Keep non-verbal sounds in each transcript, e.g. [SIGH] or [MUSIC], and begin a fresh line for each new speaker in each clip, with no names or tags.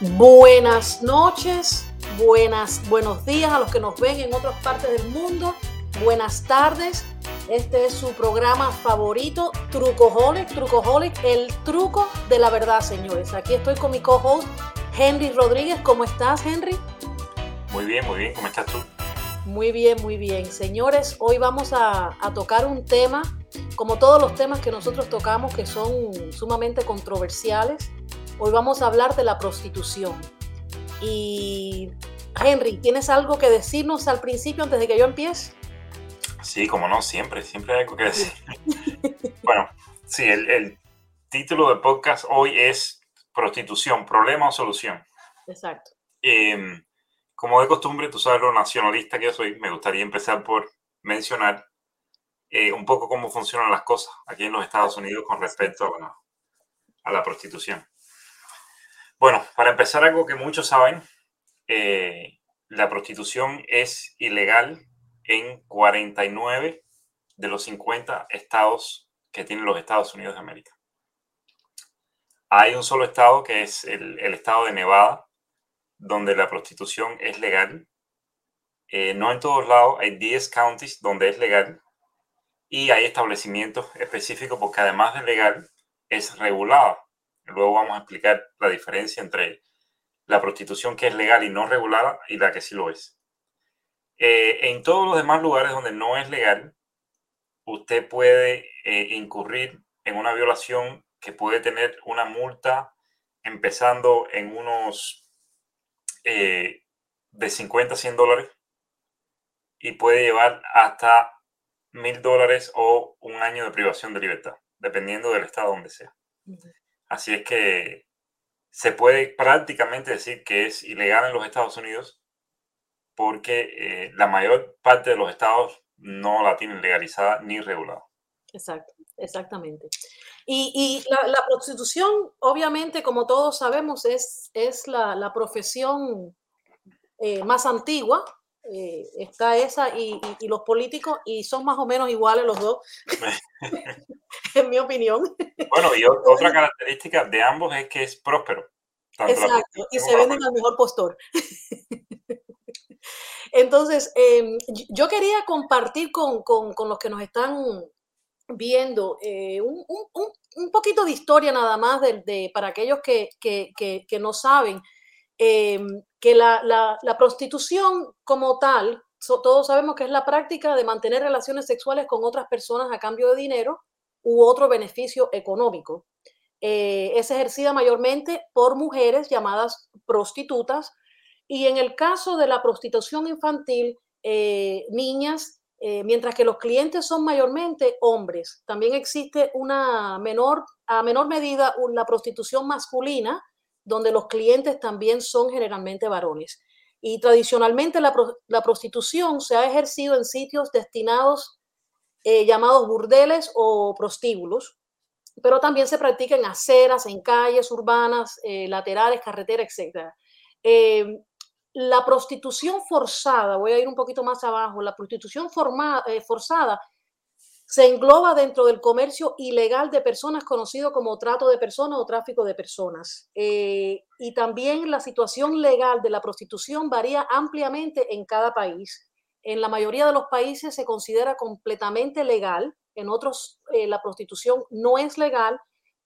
Buenas noches, buenas, buenos días a los que nos ven en otras partes del mundo. Buenas tardes. Este es su programa favorito, Trucoholic, Trucoholic, el truco de la verdad, señores. Aquí estoy con mi co-host, Henry Rodríguez. ¿Cómo estás, Henry?
Muy bien, muy bien. ¿Cómo estás tú?
Muy bien, muy bien. Señores, hoy vamos a, a tocar un tema, como todos los temas que nosotros tocamos, que son sumamente controversiales Hoy vamos a hablar de la prostitución. Y Henry, ¿tienes algo que decirnos al principio antes de que yo empiece?
Sí, como no, siempre, siempre hay algo que decir. [LAUGHS] bueno, sí, el, título del podcast hoy es Prostitución, problema o solución.
Exacto.
Em, como de costumbre, tú sabes lo nacionalista que yo soy, me gustaría empezar por mencionar eh, un poco cómo funcionan las cosas aquí en los Estados Unidos con respecto a la prostitución. Bueno, para empezar, algo que muchos saben, eh, la prostitución es ilegal en 49 de los 50 estados que tienen los Estados Unidos de América. Hay un solo estado que es el, estado de Nevada, donde la prostitución es legal. Eh, no en todos lados, hay 10 counties donde es legal y hay establecimientos específicos porque además de legal es regulada. Luego vamos a explicar la diferencia entre la prostitución que es legal y no regulada y la que sí lo es. Eh, en todos los demás lugares donde no es legal, usted puede eh, incurrir en una violación que puede tener una multa empezando en unos eh, de 50 a 100 dólares y puede llevar hasta mil dólares o un año de privación de libertad, dependiendo del estado donde sea. Así es que se puede prácticamente decir que es ilegal en los Estados Unidos porque eh, la mayor parte de los estados no la tienen legalizada ni regulada.
Exacto, exactamente. Y, la, prostitución, obviamente, como todos sabemos, es, es la, profesión eh, más antigua eh, está esa y, los políticos y son más o menos iguales los dos, [LAUGHS] en mi opinión.
Bueno, y otra característica de ambos es que es próspero.
Exacto, y se venden al mejor postor. [LAUGHS] Entonces, em, yo quería compartir con, los que nos están viendo eh, un, poquito de historia nada más de, para aquellos que, que no saben. Em, que la, prostitución como tal, todos sabemos que es la práctica de mantener relaciones sexuales con otras personas a cambio de dinero u otro beneficio económico. Eh, es ejercida mayormente por mujeres llamadas prostitutas y en el caso de la prostitución infantil, eh, niñas, eh, mientras que los clientes son mayormente hombres. También existe una menor, a menor medida, la prostitución masculina, donde los clientes también son generalmente varones. Y tradicionalmente la, prostitución se ha ejercido en sitios destinados eh, llamados burdeles o prostíbulos, pero también se practica en aceras, en calles urbanas, eh, laterales, carreteras, etc. Eh, la prostitución forzada, voy a ir un poquito más abajo, la prostitución forzada se engloba dentro del comercio ilegal de personas conocido como trato de personas o tráfico de personas. Eh, y también la situación legal de la prostitución varía ampliamente en cada país. En la mayoría de los países se considera completamente legal, en otros eh, la prostitución no es legal,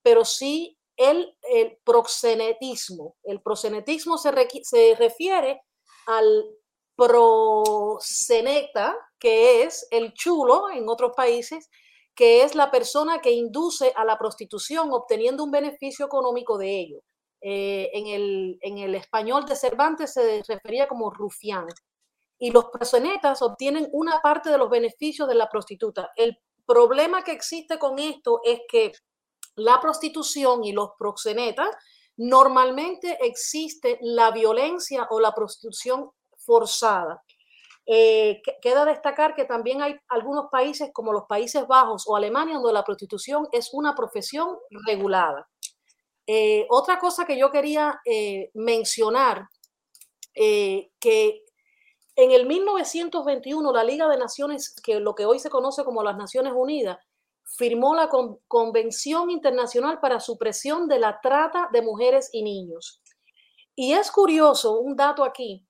pero sí el, el proxenetismo. El proxenetismo se, se refiere al proseneta, que es el chulo en otros países, que es la persona que induce a la prostitución obteniendo un beneficio económico de ello. Eh, en, el, en, el, español de Cervantes se refería como rufián. Y los prosenetas obtienen una parte de los beneficios de la prostituta. El problema que existe con esto es que la prostitución y los proxenetas normalmente existe la violencia o la prostitución forzada. Eh, queda destacar que también hay algunos países como los Países Bajos o Alemania donde la prostitución es una profesión regulada. Eh, otra cosa que yo quería eh, mencionar, que en el 1921 la Liga de Naciones, que lo que hoy se conoce como las Naciones Unidas, firmó la Convención Internacional para Supresión de la Trata de Mujeres y Niños. Y es curioso un dato aquí,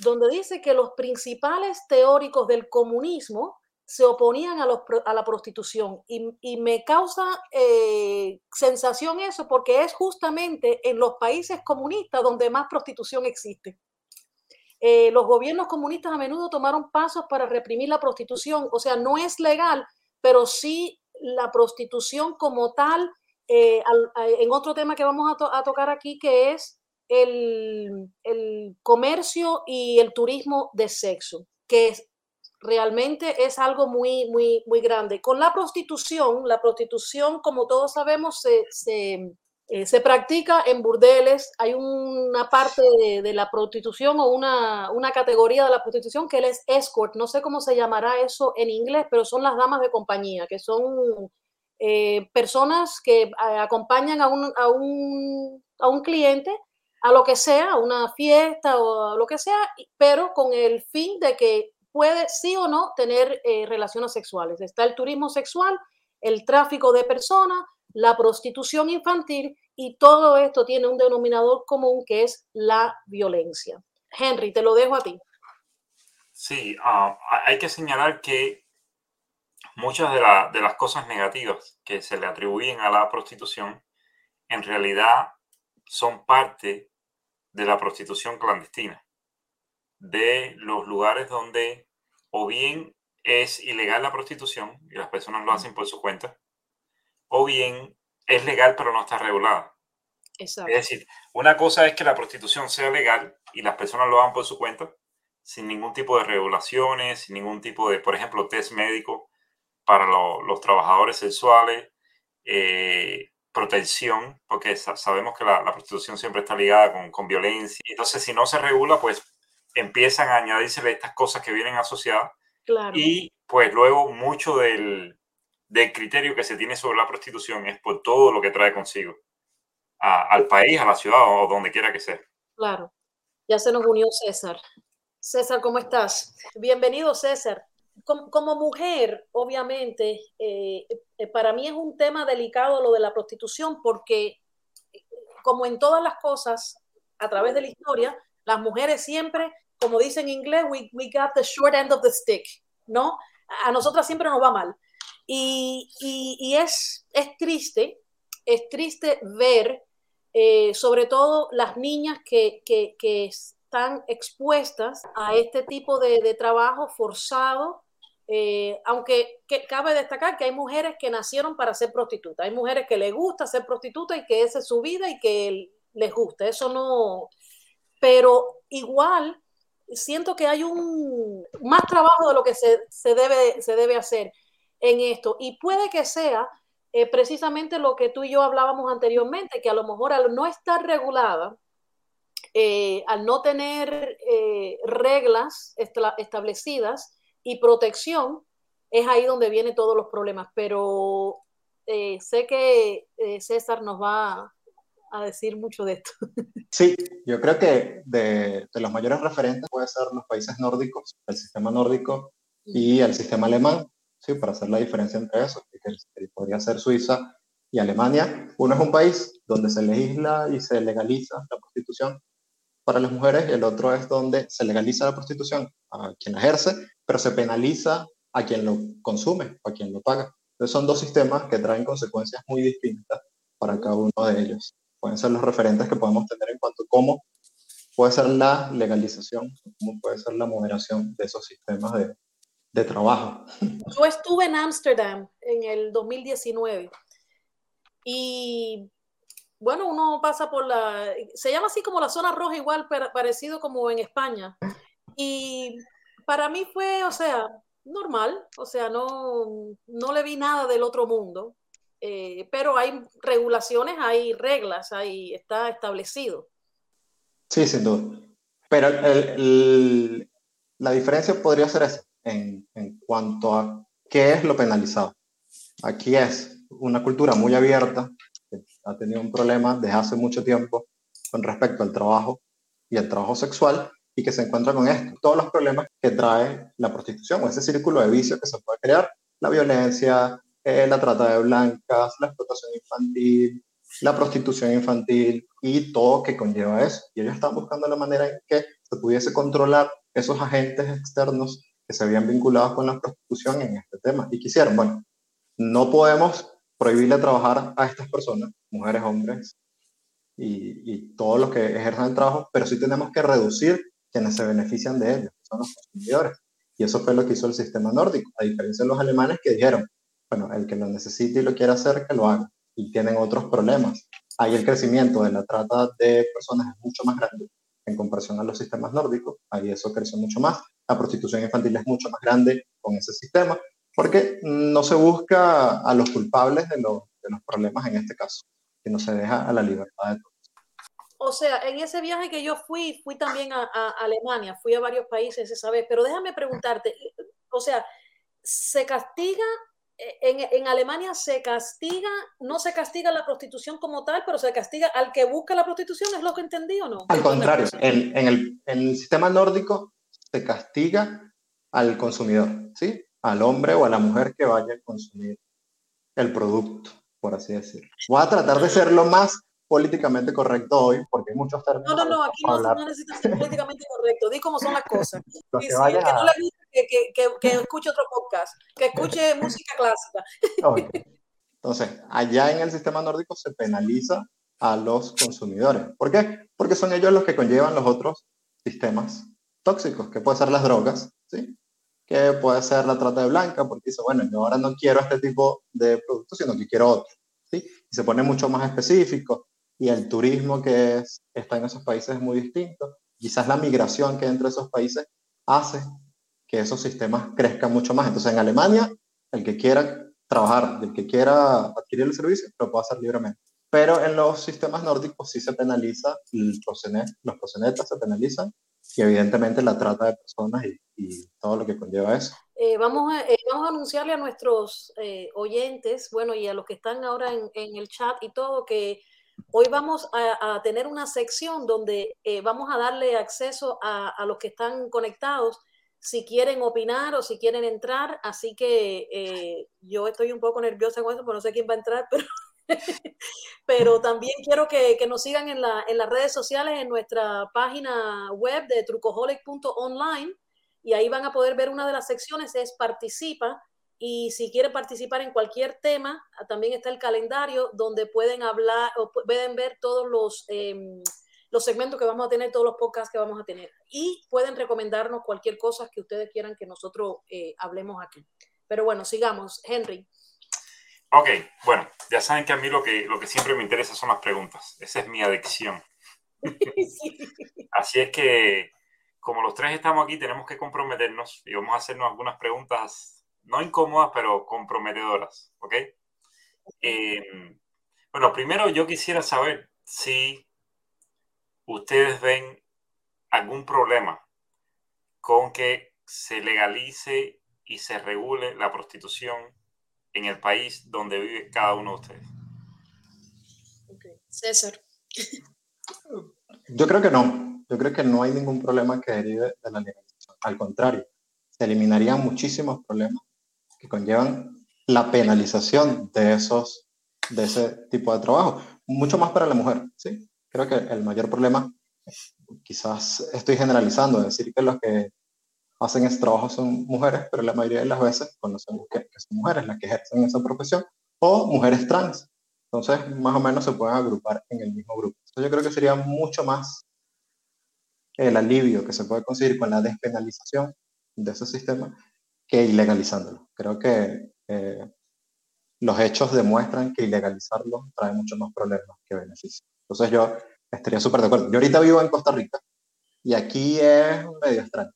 donde dice que los principales teóricos del comunismo se oponían a, la prostitución. Y, me causa eh, sensación eso porque es justamente en los países comunistas donde más prostitución existe. Eh, los gobiernos comunistas a menudo tomaron pasos para reprimir la prostitución. O sea, no es legal, pero sí la prostitución como tal, eh, en otro tema que vamos a, tocar aquí, que es el, comercio y el turismo de sexo, que realmente es algo muy, muy, muy grande. Con la prostitución, la prostitución, como todos sabemos, se, se, eh, se practica en burdeles. Hay una parte de, la prostitución o una, una, categoría de la prostitución que es escort. No sé cómo se llamará eso en inglés, pero son las damas de compañía, que son eh, personas que eh, acompañan a un, a, un, a un cliente a lo que sea, a una fiesta o a lo que sea, pero con el fin de que puede sí o no tener eh, relaciones sexuales. Está el turismo sexual, el tráfico de personas, la prostitución infantil y todo esto tiene un denominador común que es la violencia. Henry, te lo dejo a ti.
Sí, ah, hay que señalar que muchas de las cosas negativas que se le atribuyen a la prostitución en realidad son parte de la prostitución clandestina de los lugares donde o bien es ilegal la prostitución y las personas lo hacen por su cuenta, o bien es legal pero no está regulada. Es decir, una cosa es que la prostitución sea legal y las personas lo hagan por su cuenta, sin ningún tipo de regulaciones, sin ningún tipo de, por ejemplo, test médico para los trabajadores sexuales, eh, protección, porque sabemos que la, prostitución siempre está ligada con, con, violencia. Entonces, si no se regula, pues empiezan a añadirse estas cosas que vienen asociadas. Y pues luego mucho del, del, criterio que se tiene sobre la prostitución es por todo lo que trae consigo al país, a la ciudad o donde quiera que sea.
Claro. Ya se nos unió César. César, ¿cómo estás? Bienvenido, César. Como, mujer, obviamente, eh, eh, para mí es un tema delicado lo de la prostitución porque, como en todas las cosas, a través de la historia, las mujeres siempre como dicen en inglés, we, we got the short end of the stick, ¿no? A nosotras siempre nos va mal. Y, y, es, es triste, es triste ver, eh, sobre todo las niñas que, que, que, están expuestas a este tipo de, de trabajo forzado, eh, aunque que, cabe destacar que hay mujeres que nacieron para ser prostitutas, hay mujeres que les gusta ser prostituta y que esa es su vida y que les gusta, eso no, pero igual siento que hay un más trabajo de lo que se, debe, se debe hacer en esto. Y puede que sea eh, precisamente lo que tú y yo hablábamos anteriormente, que a lo mejor al no estar regulada, eh, al no tener reglas establecidas y protección, es ahí donde vienen todos los problemas. Pero sé que César nos va a decir mucho de esto. [LAUGHS]
Sí, yo creo que de, de los mayores referentes puede ser los países nórdicos, el sistema nórdico y el sistema alemán, ¿sí? para hacer la diferencia entre esos, que podría ser Suiza y Alemania. Uno es un país donde se legisla y se legaliza la prostitución para las mujeres y el otro es donde se legaliza la prostitución a quien la ejerce, pero se penaliza a quien lo consume, a quien lo paga. Entonces son dos sistemas que traen consecuencias muy distintas para cada uno de ellos pueden ser los referentes que podemos tener en cuanto a cómo puede ser la legalización, cómo puede ser la moderación de esos sistemas de, de trabajo.
Yo estuve en Ámsterdam en el 2019 y bueno, uno pasa por la, se llama así como la zona roja igual, parecido como en España. Y para mí fue, o sea, normal, o sea, no, no le vi nada del otro mundo. Eh, pero hay regulaciones, hay reglas, ahí está establecido.
Sí, sin duda. Pero la diferencia podría ser en, en cuanto a qué es lo penalizado. Aquí es una cultura muy abierta, ha tenido un problema desde hace mucho tiempo con respecto al trabajo y al trabajo sexual, y que se encuentra con esto, todos los problemas que trae la prostitución o ese círculo de vicio que se puede crear, la violencia, eh, la trata de blancas, la explotación infantil, la prostitución infantil y todo que conlleva eso. Y ellos estaban buscando la manera en que se pudiese controlar esos agentes externos que se habían vinculado con la prostitución en este tema. Y quisieron, bueno, no podemos prohibirle trabajar a estas personas, mujeres, hombres, y, y todos los que ejercen el trabajo, pero sí tenemos que reducir quienes se benefician de ellos, que son los consumidores. Y eso fue lo que hizo el sistema nórdico, a diferencia de los alemanes que dijeron, bueno, el que lo necesite y lo quiera hacer, que lo haga. Y tienen otros problemas. Ahí el crecimiento de la trata de personas es mucho más grande en comparación a los sistemas nórdicos. Ahí eso creció mucho más. La prostitución infantil es mucho más grande con ese sistema, porque no se busca a los culpables de, los, de los problemas en este caso, sino se deja a la libertad de todos.
O sea, en ese viaje que yo fui, fui también a, a Alemania, fui a varios países esa vez, pero déjame preguntarte, o sea, ¿se castiga en, en, Alemania se castiga, no se castiga la prostitución como tal, pero se castiga al que busca la prostitución, ¿es lo que entendí o no?
Al contrario, en, en, el, en, el, sistema nórdico se castiga al consumidor, ¿sí? Al hombre o a la mujer que vaya a consumir el producto, por así decirlo. Voy a tratar de ser lo más políticamente correcto hoy, porque hay muchos términos.
No, no, no, aquí no, no, necesitas ser políticamente correcto. Di cómo son las cosas. [LAUGHS] Si el que no le gusta que, que, que, que, escuche otro podcast, que escuche [LAUGHS] música clásica.
Okay. Entonces, allá en el sistema nórdico se penaliza a los consumidores. ¿Por qué? Porque son ellos los que conllevan los otros sistemas tóxicos, que puede ser las drogas, ¿sí? que puede ser la trata de blanca, porque dice, bueno, yo ahora no quiero este tipo de productos, sino que quiero otro. ¿sí? Y se pone mucho más específico y el turismo que es, está en esos países es muy distinto. Quizás la migración que entre esos países hace que esos sistemas crezcan mucho más. Entonces, en Alemania, el que quiera trabajar, el que quiera adquirir el servicio, lo puede hacer libremente. Pero en los sistemas nórdicos sí se penaliza, el los procenetas se penalizan y evidentemente la trata de personas y, y todo lo que conlleva eso.
Eh, vamos, a, eh, vamos a anunciarle a nuestros eh, oyentes, bueno, y a los que están ahora en, en el chat y todo, que Hoy vamos a, tener una sección donde eh, vamos a darle acceso a, a, los que están conectados si quieren opinar o si quieren entrar. Así que eh, yo estoy un poco nerviosa con eso, pero no sé quién va a entrar, [LAUGHS] pero, pero también quiero que, que nos sigan en, la, en, las redes sociales, en nuestra página web de trucoholic.online y ahí van a poder ver una de las secciones, es participa y si quieren participar en cualquier tema, también está el calendario donde pueden hablar o pueden ver todos los, eh, los segmentos que vamos a tener, todos los podcasts que vamos a tener. Y pueden recomendarnos cualquier cosa que ustedes quieran que nosotros eh, hablemos aquí. Pero bueno, sigamos. Henry.
Ok, bueno, ya saben que a mí lo que, lo que siempre me interesa son las preguntas. Esa es mi adicción. [LAUGHS] sí. Así es que, como los tres estamos aquí, tenemos que comprometernos y vamos a hacernos algunas preguntas no incómodas, pero comprometedoras, ¿ok? Eh, bueno, primero yo quisiera saber si ustedes ven algún problema con que se legalice y se regule la prostitución en el país donde vive cada uno de ustedes.
Okay. César.
Yo creo que no. Yo creo que no hay ningún problema que derive de la legalización. Al contrario, se eliminarían muchísimos problemas que conllevan la penalización de, esos, de ese tipo de trabajo. Mucho más para la mujer, ¿sí? Creo que el mayor problema, quizás estoy generalizando, decir que los que hacen ese trabajo son mujeres, pero la mayoría de las veces conocemos que, que son mujeres las que ejercen esa profesión, o mujeres trans. Entonces, más o menos se pueden agrupar en el mismo grupo. Yo creo que sería mucho más el alivio que se puede conseguir con la despenalización de ese sistema que ilegalizándolo. Creo que eh, los hechos demuestran que ilegalizarlo trae mucho más problemas que beneficios. Entonces yo estaría súper de acuerdo. Yo ahorita vivo en Costa Rica y aquí es medio extraño.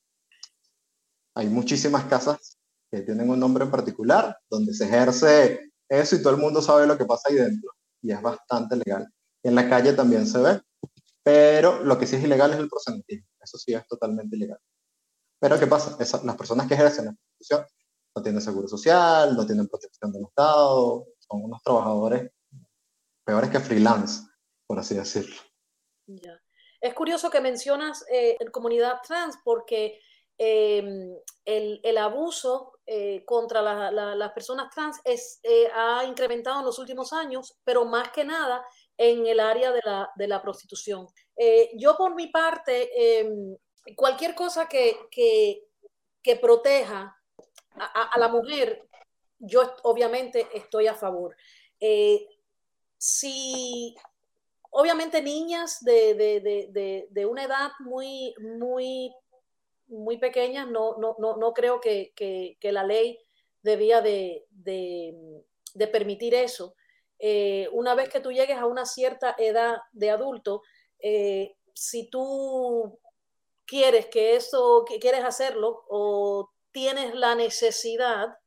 Hay muchísimas casas que tienen un nombre en particular, donde se ejerce eso y todo el mundo sabe lo que pasa ahí dentro y es bastante legal. en la calle también se ve, pero lo que sí es ilegal es el prosentismo. Eso sí es totalmente ilegal. Pero ¿qué pasa? Esa, las personas que ejercen la prostitución no tienen seguro social, no tienen protección del Estado, son unos trabajadores peores que freelance, por así decirlo.
Ya. Es curioso que mencionas eh, comunidad trans porque eh, el, el, abuso eh, contra la, la, las personas trans es, eh, ha incrementado en los últimos años, pero más que nada en el área de la, de la prostitución. yo por mi parte, em, cualquier cosa que, que, proteja a, la mujer, yo obviamente estoy a favor. si obviamente niñas de, de, de, de, una edad muy, muy, muy pequeña, no, no, no, no creo que, que, que, la ley debía de, permitir eso. Eh, una vez que tú llegues a una cierta edad de adulto, eh, si tú quieres que eso, que quieres hacerlo o tienes la necesidad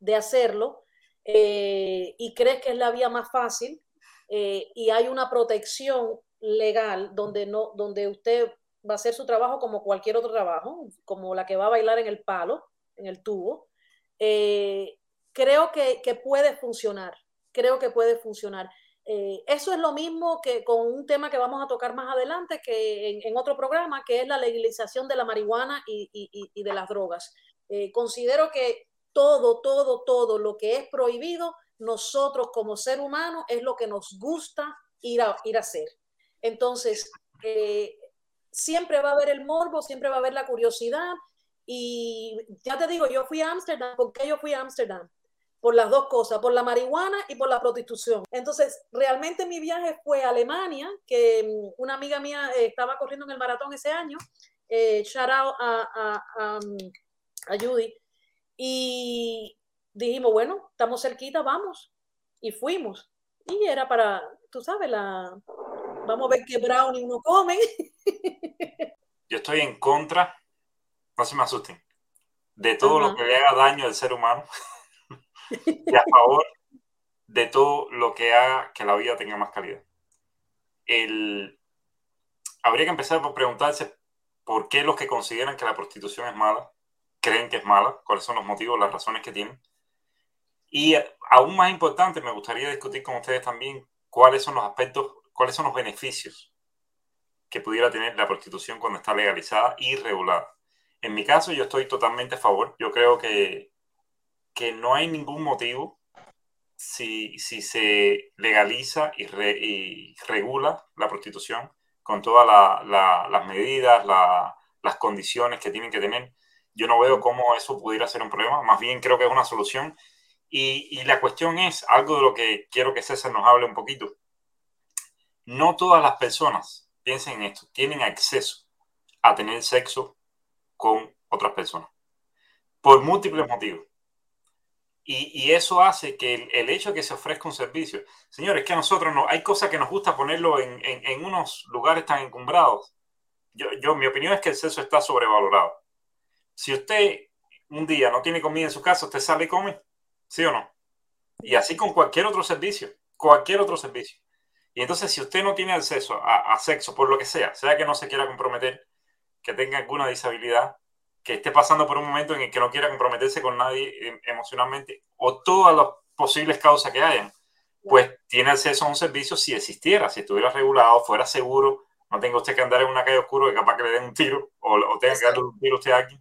de hacerlo eh, y crees que es la vía más fácil, eh, y hay una protección legal donde, no, donde usted va a hacer su trabajo como cualquier otro trabajo, como la que va a bailar en el palo, en el tubo, eh, creo que, que, puede funcionar, creo que puede funcionar. Eh, eso es lo mismo que con un tema que vamos a tocar más adelante, que en, otro programa, que es la legalización de la marihuana y, de las drogas. considero que todo, todo, todo lo que es prohibido nosotros como ser humano es lo que nos gusta ir a, ir a hacer. Entonces, eh, siempre va a haber el morbo, siempre va a haber la curiosidad. Y ya te digo, yo fui a Ámsterdam. ¿Por qué yo fui a Ámsterdam? Por las dos cosas, por la marihuana y por la prostitución. Entonces, realmente mi viaje fue a Alemania, que mm, una amiga mía eh, estaba corriendo en el maratón ese año. Eh, shout out a, a, a, a Judy. Y dijimos, bueno, estamos cerquita, vamos. Y fuimos. Y era para, tú sabes, la, vamos a ver qué brownie uno come. [LAUGHS]
Yo estoy en contra, no se me asusten, de todo lo que le haga daño al ser humano [LAUGHS] y a favor de todo lo que haga que la vida tenga más calidad. El... Habría que empezar por preguntarse por qué los que consideran que la prostitución es mala creen que es mala, cuáles son los motivos, las razones que tienen y aún más importante, me gustaría discutir con ustedes también cuáles son los aspectos, cuáles son los beneficios que pudiera tener la prostitución cuando está legalizada y regulada. En mi caso, yo estoy totalmente a favor. Yo creo que, que no hay ningún motivo si, si se legaliza y, y, regula la prostitución con todas la, la, las medidas, las condiciones que tienen que tener. Yo no veo cómo eso pudiera ser un problema. Más bien creo que es una solución y, la cuestión es, algo de lo que quiero que César nos hable un poquito. No todas las personas, piensen en esto, tienen acceso a tener sexo con otras personas, por múltiples motivos. Y, eso hace que el, hecho de que se ofrezca un servicio, señores, que a nosotros no, hay cosas que nos gusta ponerlo en, unos lugares tan encumbrados. Yo, yo, mi opinión es que el sexo está sobrevalorado. Si usted un día no tiene comida en su casa, usted sale y come. ¿Sí o no? Y así con cualquier otro servicio, cualquier otro servicio. Y entonces, si usted no tiene acceso a, sexo, por lo que sea, sea que no se quiera comprometer, que tenga alguna disabilidad, que esté pasando por un momento en el que no quiera comprometerse con nadie eh, emocionalmente, o todas las posibles causas que hayan, pues tiene acceso a un servicio si existiera, si estuviera regulado, fuera seguro, no tenga usted que andar en una calle oscura que capaz que le den un tiro, o, o tenga que darle un tiro a usted aquí.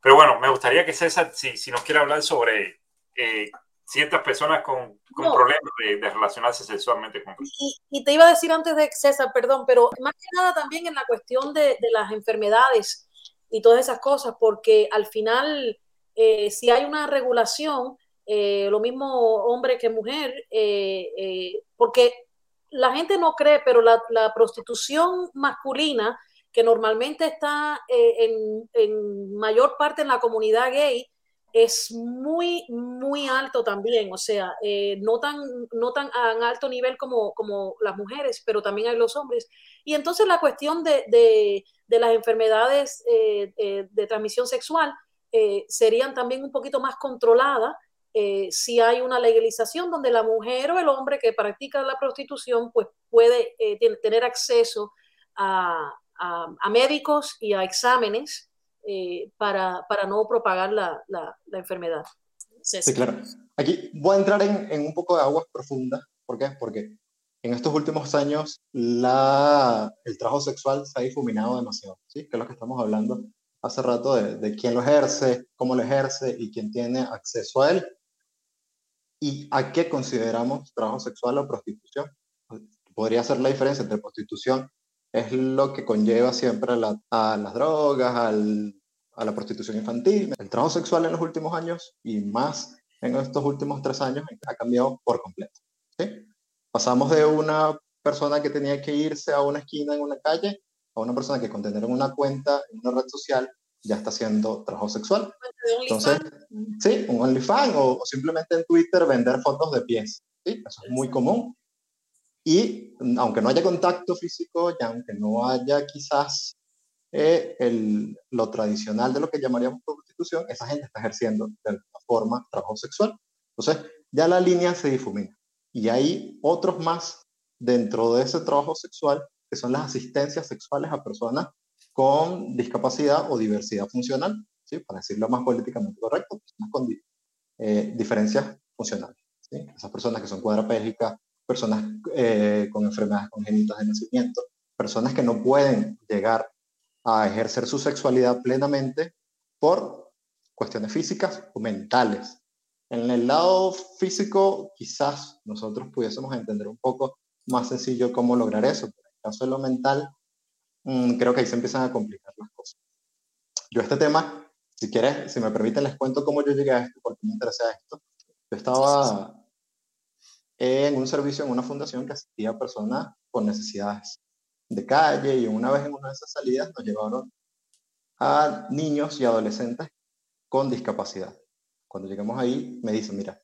Pero bueno, me gustaría que César, si, si nos quiere hablar sobre eh, ciertas personas con, con problemas de, de, relacionarse sexualmente con
y, y, te iba a decir antes de César, perdón, pero más que nada también en la cuestión de, de las enfermedades y todas esas cosas, porque al final, eh, si hay una regulación, eh, lo mismo hombre que mujer, eh, eh, porque la gente no cree, pero la, la prostitución masculina, que normalmente está en, en mayor parte en la comunidad gay, es muy, muy alto también, o sea, eh, no, tan, no tan a alto nivel como, como las mujeres, pero también hay los hombres. Y entonces la cuestión de, de, de las enfermedades eh, eh, de transmisión sexual serían también un poquito más controladas si hay una legalización donde la mujer o el hombre que practica la prostitución pues puede tener acceso a, a, a médicos y a exámenes eh, para, para, no propagar la, la, la enfermedad.
Sí, claro. Aquí voy a entrar en, en, un poco de aguas profundas. ¿Por qué? Porque en estos últimos años la, el trabajo sexual se ha difuminado demasiado, ¿sí? que es lo que estamos hablando hace rato de, de quién lo ejerce, cómo lo ejerce y quién tiene acceso a él. ¿Y a qué consideramos trabajo sexual o prostitución? podría ser la diferencia entre prostitución, es lo que conlleva siempre a, las drogas, a la prostitución infantil. El trabajo sexual en los últimos años y más en estos últimos tres años ha cambiado por completo. Pasamos de una persona que tenía que irse a una esquina en una calle a una persona que con tener una cuenta en una red social ya está haciendo trabajo sexual. Entonces, sí, un OnlyFans o, o, simplemente en Twitter vender fotos de pies. ¿sí? Eso es muy común. Y aunque no haya contacto físico y aunque no haya quizás eh, el, lo tradicional de lo que llamaríamos prostitución, esa gente está ejerciendo de alguna forma trabajo sexual. Entonces, ya la línea se difumina. Y hay otros más dentro de ese trabajo sexual que son las asistencias sexuales a personas con discapacidad o diversidad funcional, ¿sí? para decirlo más políticamente correcto, personas con eh, diferencias funcionales. ¿sí? Esas personas que son cuadraplégicas, personas eh, con enfermedades congénitas de nacimiento, personas que no pueden llegar a ejercer su sexualidad plenamente por cuestiones físicas o mentales. En el lado físico, quizás nosotros pudiésemos entender un poco más sencillo cómo lograr eso, pero en el caso de lo mental, Mm, creo que ahí se empiezan a complicar las cosas. Yo este tema, si quieres, si me permiten, les cuento cómo yo llegué a esto, porque me interesa esto. Yo estaba en un servicio en una fundación que asistía a personas con necesidades de calle y una vez en una de esas salidas nos llevaron a niños y adolescentes con discapacidad. Cuando llegamos ahí me dicen, mira,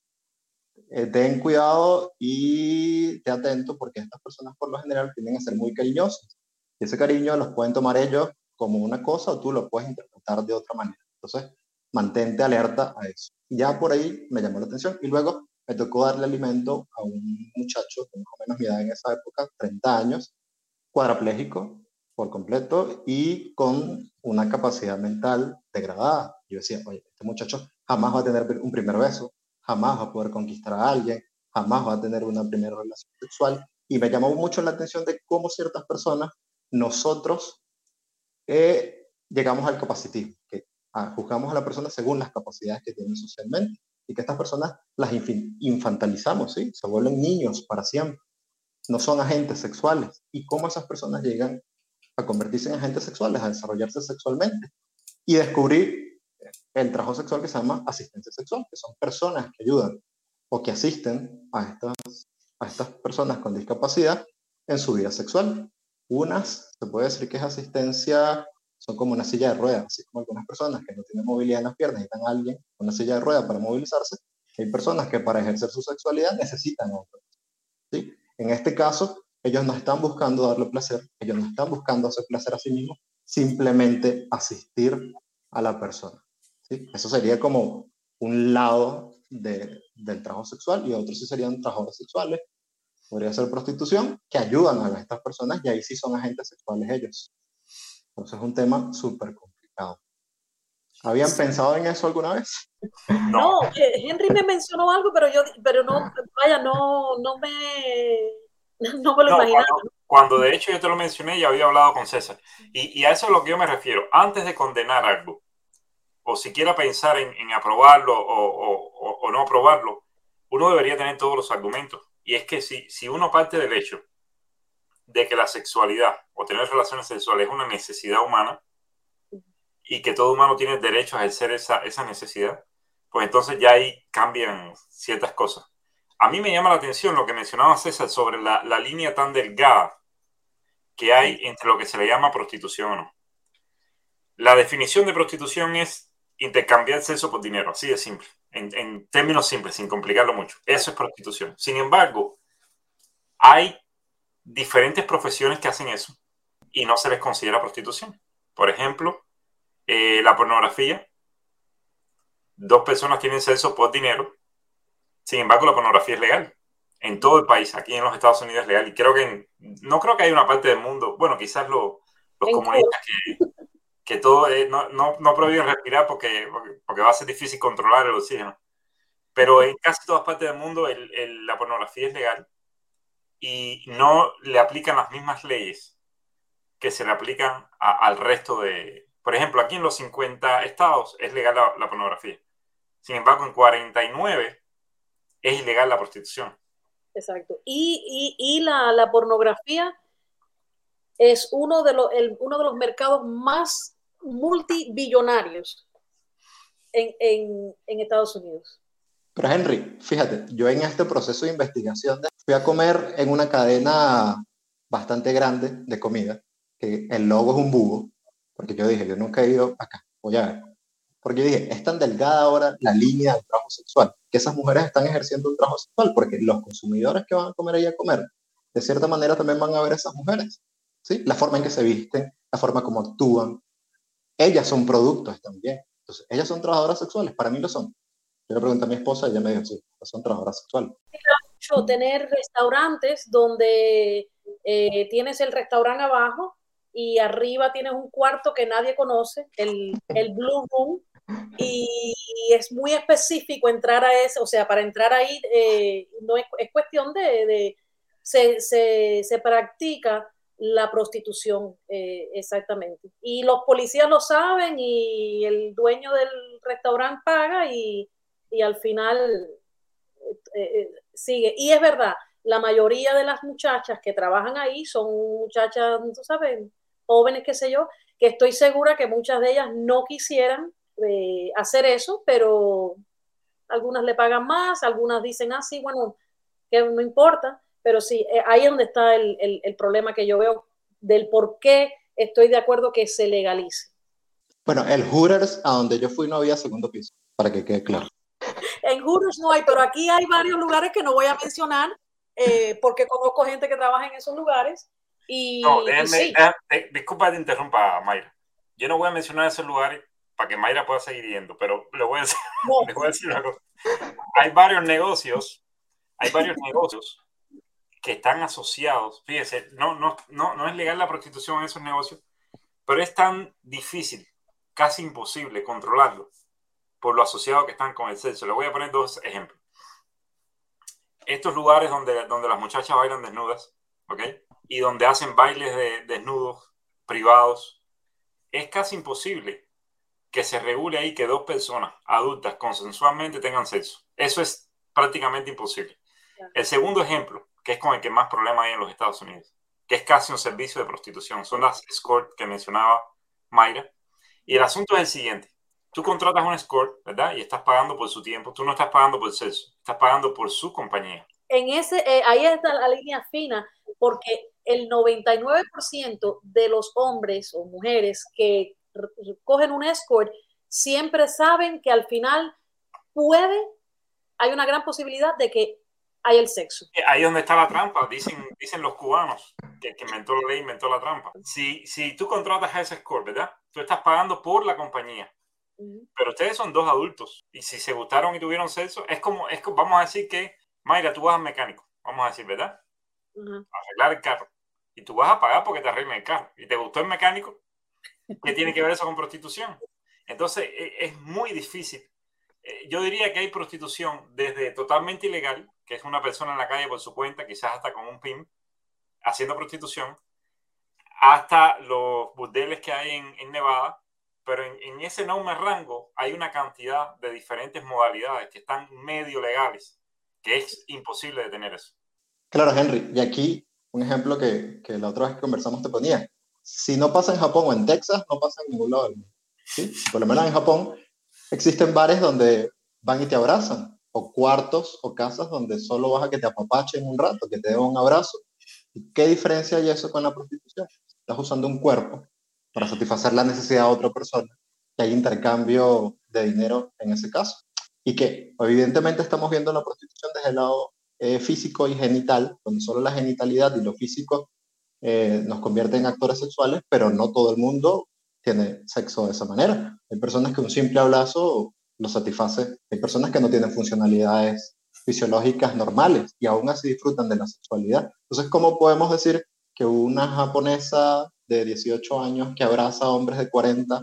eh, ten cuidado y te atento porque estas personas por lo general tienden a ser muy cariñosas y ese cariño los pueden tomar ellos como una cosa o tú lo puedes interpretar de otra manera. Entonces, mantente alerta a eso. Ya por ahí me llamó la atención y luego me tocó darle alimento a un muchacho de más o menos mi edad en esa época, 30 años, cuadraplégico por completo y con una capacidad mental degradada. Yo decía, oye, este muchacho jamás va a tener un primer beso, jamás va a poder conquistar a alguien, jamás va a tener una primera relación sexual. Y me llamó mucho la atención de cómo ciertas personas nosotros eh, llegamos al capacitismo, que ah, juzgamos a la persona según las capacidades que tienen socialmente y que estas personas las infantalizamos, ¿sí? Se vuelven niños para siempre. No son agentes sexuales. ¿Y cómo esas personas llegan a convertirse en agentes sexuales, a desarrollarse sexualmente? Y descubrir el trabajo sexual que se llama asistencia sexual, que son personas que ayudan o que asisten a estas, a estas personas con discapacidad en su vida sexual. Unas, se puede decir que es asistencia, son como una silla de ruedas, así como algunas personas que no tienen movilidad en las piernas necesitan a alguien con una silla de ruedas para movilizarse. Hay personas que para ejercer su sexualidad necesitan otro. ¿sí? En este caso, ellos no están buscando darle placer, ellos no están buscando hacer placer a sí mismos, simplemente asistir a la persona. ¿sí? Eso sería como un lado de, del trabajo sexual y otros sí serían trabajadores sexuales podría ser prostitución, que ayudan a estas personas y ahí sí son agentes sexuales ellos. Entonces es un tema súper complicado. ¿Habían pensado en eso alguna vez? [LAUGHS]
No, eh, Henry me mencionó algo, pero yo, pero no, vaya, no, no me, [LAUGHS] no me lo imaginaba.
Cuando, de hecho yo te lo mencioné, ya había hablado con César. Y, y, a eso es lo que yo me refiero. Antes de condenar algo, o siquiera pensar en, en aprobarlo o, o, o no aprobarlo, uno debería tener todos los argumentos y es que si, si uno parte del hecho de que la sexualidad o tener relaciones sexuales es una necesidad humana y que todo humano tiene derecho a ejercer esa, esa necesidad, pues entonces ya ahí cambian ciertas cosas. A mí me llama la atención lo que mencionaba César sobre la, la línea tan delgada que hay entre lo que se le llama prostitución o no. La definición de prostitución es intercambiar sexo por dinero, así de simple en, términos simples, sin complicarlo mucho. Eso es prostitución. Sin embargo, hay diferentes profesiones que hacen eso y no se les considera prostitución. Por ejemplo, eh, la pornografía. Dos personas tienen sexo por dinero. Sin embargo, la pornografía es legal en todo el país. Aquí en los Estados Unidos es legal. Y creo que no creo que haya una parte del mundo, bueno, quizás los comunistas que, que todo no, no, no, prohíben respirar porque, porque, va a ser difícil controlar el oxígeno. Pero en casi todas partes del mundo el, la pornografía es legal y no le aplican las mismas leyes que se le aplican al resto de... Por ejemplo, aquí en los 50 estados es legal la, la pornografía. Sin embargo, en 49 es ilegal la prostitución.
Exacto. Y, y, la, la, pornografía es uno de, los, el, uno de los mercados más multibillonarios en, en, en, Estados Unidos.
Pero Henry, fíjate, yo en este proceso de investigación fui a comer en una cadena bastante grande de comida, que el logo es un búho, porque yo dije, yo nunca he ido acá, voy a ver. Porque yo dije, es tan delgada ahora la línea del trabajo sexual, que esas mujeres están ejerciendo un trabajo sexual, porque los consumidores que van a comer ahí a comer, de cierta manera también van a ver a esas mujeres, ¿sí? La forma en que se visten, la forma como actúan. Ellas son productos también. Entonces, ellas son trabajadoras sexuales, para mí lo son. Yo le pregunté a mi esposa ella me dijo, sí, son trabajadoras sexuales.
Mucho tener restaurantes donde eh, tienes el restaurante abajo y arriba tienes un cuarto que nadie conoce, el, el Blue Room, y es muy específico entrar a eso, o sea, para entrar ahí eh, no es, es, cuestión de, de se, se, se, practica la prostitución eh, exactamente. Y los policías lo saben y el dueño del restaurante paga y, y al final sigue. Y es verdad, la mayoría de las muchachas que trabajan ahí son muchachas, tú sabes, jóvenes, qué sé yo, que estoy segura que muchas de ellas no quisieran eh, hacer eso, pero algunas le pagan más, algunas dicen, ah, bueno, que no importa, pero sí, eh, ahí es donde está el, el, el, problema que yo veo del por qué estoy de acuerdo que se legalice.
Bueno, el Hooters, a donde yo fui, no había segundo piso, para que quede claro.
En Hooters no hay, pero aquí hay varios lugares que no voy a mencionar, eh, porque conozco gente que trabaja en esos lugares. Y,
no, déjenme, disculpa te interrumpa, Mayra. Yo no voy a mencionar esos lugares para que Mayra pueda seguir yendo, pero le voy a decir, [LAUGHS] le voy a decir una cosa. Hay varios negocios, hay varios [LAUGHS] negocios que están asociados. Fíjese, no, no, no, no es legal la prostitución en esos negocios, pero es tan difícil, casi imposible controlarlo por lo asociado que están con el sexo. Le voy a poner dos ejemplos. Estos lugares donde, donde las muchachas bailan desnudas, ¿ok? Y donde hacen bailes de desnudos privados, es casi imposible que se regule ahí que dos personas adultas consensualmente tengan sexo. Eso es prácticamente imposible. El segundo ejemplo, que es con el que más problema hay en los Estados Unidos, que es casi un servicio de prostitución, son las escort que mencionaba Mayra. Y el asunto es el siguiente. Tú contratas un escort, ¿verdad? Y estás pagando por su tiempo. Tú no estás pagando por el sexo, estás pagando por su compañía.
En ese, eh, ahí está la línea fina, porque el 99% de los hombres o mujeres que cogen un escort, siempre saben que al final puede, hay una gran posibilidad de que hay el sexo.
Eh, ahí es donde está la trampa, dicen, dicen los cubanos, que, que inventó la ley, inventó la trampa. Si, si tú contratas a ese escort, ¿verdad? Tú estás pagando por la compañía. Pero ustedes son dos adultos y si se gustaron y tuvieron sexo, es como, es como, vamos a decir que, Mayra, tú vas al mecánico, vamos a decir, ¿verdad? A arreglar el carro. Y tú vas a pagar porque te arreglen el carro. Y te gustó el mecánico, ¿Qué tiene que ver eso con prostitución? Entonces, e, es muy difícil. Eh, yo diría que hay prostitución desde totalmente ilegal, que es una persona en la calle por su cuenta, quizás hasta con un PIN, haciendo prostitución, hasta los burdeles que hay en, Nevada, pero en, en, ese enorme rango hay una cantidad de diferentes modalidades que están medio legales, que es imposible detener eso.
Claro, Henry, y aquí un ejemplo que, que la otra vez que conversamos te ponía si no pasa en Japón o en Texas, no pasa en ningún lado del mundo. ¿sí? Por lo menos en Japón existen bares donde van y te abrazan, o cuartos o casas donde solo vas a que te apapachen un rato, que te den un abrazo. ¿Qué diferencia hay eso con la prostitución? Estás usando un cuerpo para satisfacer la necesidad de otra persona, que hay intercambio de dinero en ese caso. Y que evidentemente estamos viendo la prostitución desde el lado eh, físico y genital, donde solo la genitalidad y lo físico eh, nos convierte en actores sexuales, pero no todo el mundo tiene sexo de esa manera. Hay personas que un simple abrazo lo satisface. Hay personas que no tienen funcionalidades fisiológicas normales y aún así disfrutan de la sexualidad. Entonces, ¿cómo podemos decir que una japonesa de 18 años que abraza a hombres de 40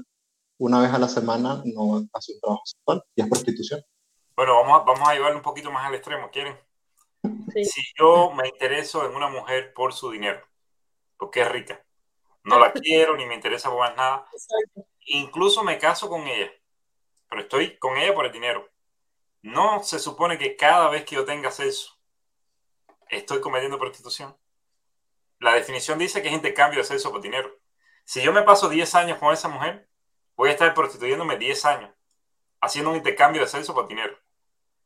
una vez a la semana no hace un trabajo sexual y es prostitución?
Bueno, vamos a, vamos a llevarlo un poquito más al extremo, ¿quieren? Si yo me intereso en una mujer por su dinero, porque es rica. No la [LAUGHS] quiero ni me interesa por más nada. Incluso me caso con ella, pero estoy con ella por el dinero. No se supone que cada vez que yo tenga sexo estoy cometiendo prostitución. La definición dice que es intercambio de sexo por dinero. Si yo me paso 10 años con esa mujer, voy a estar prostituyéndome 10 años, haciendo un intercambio de sexo por dinero.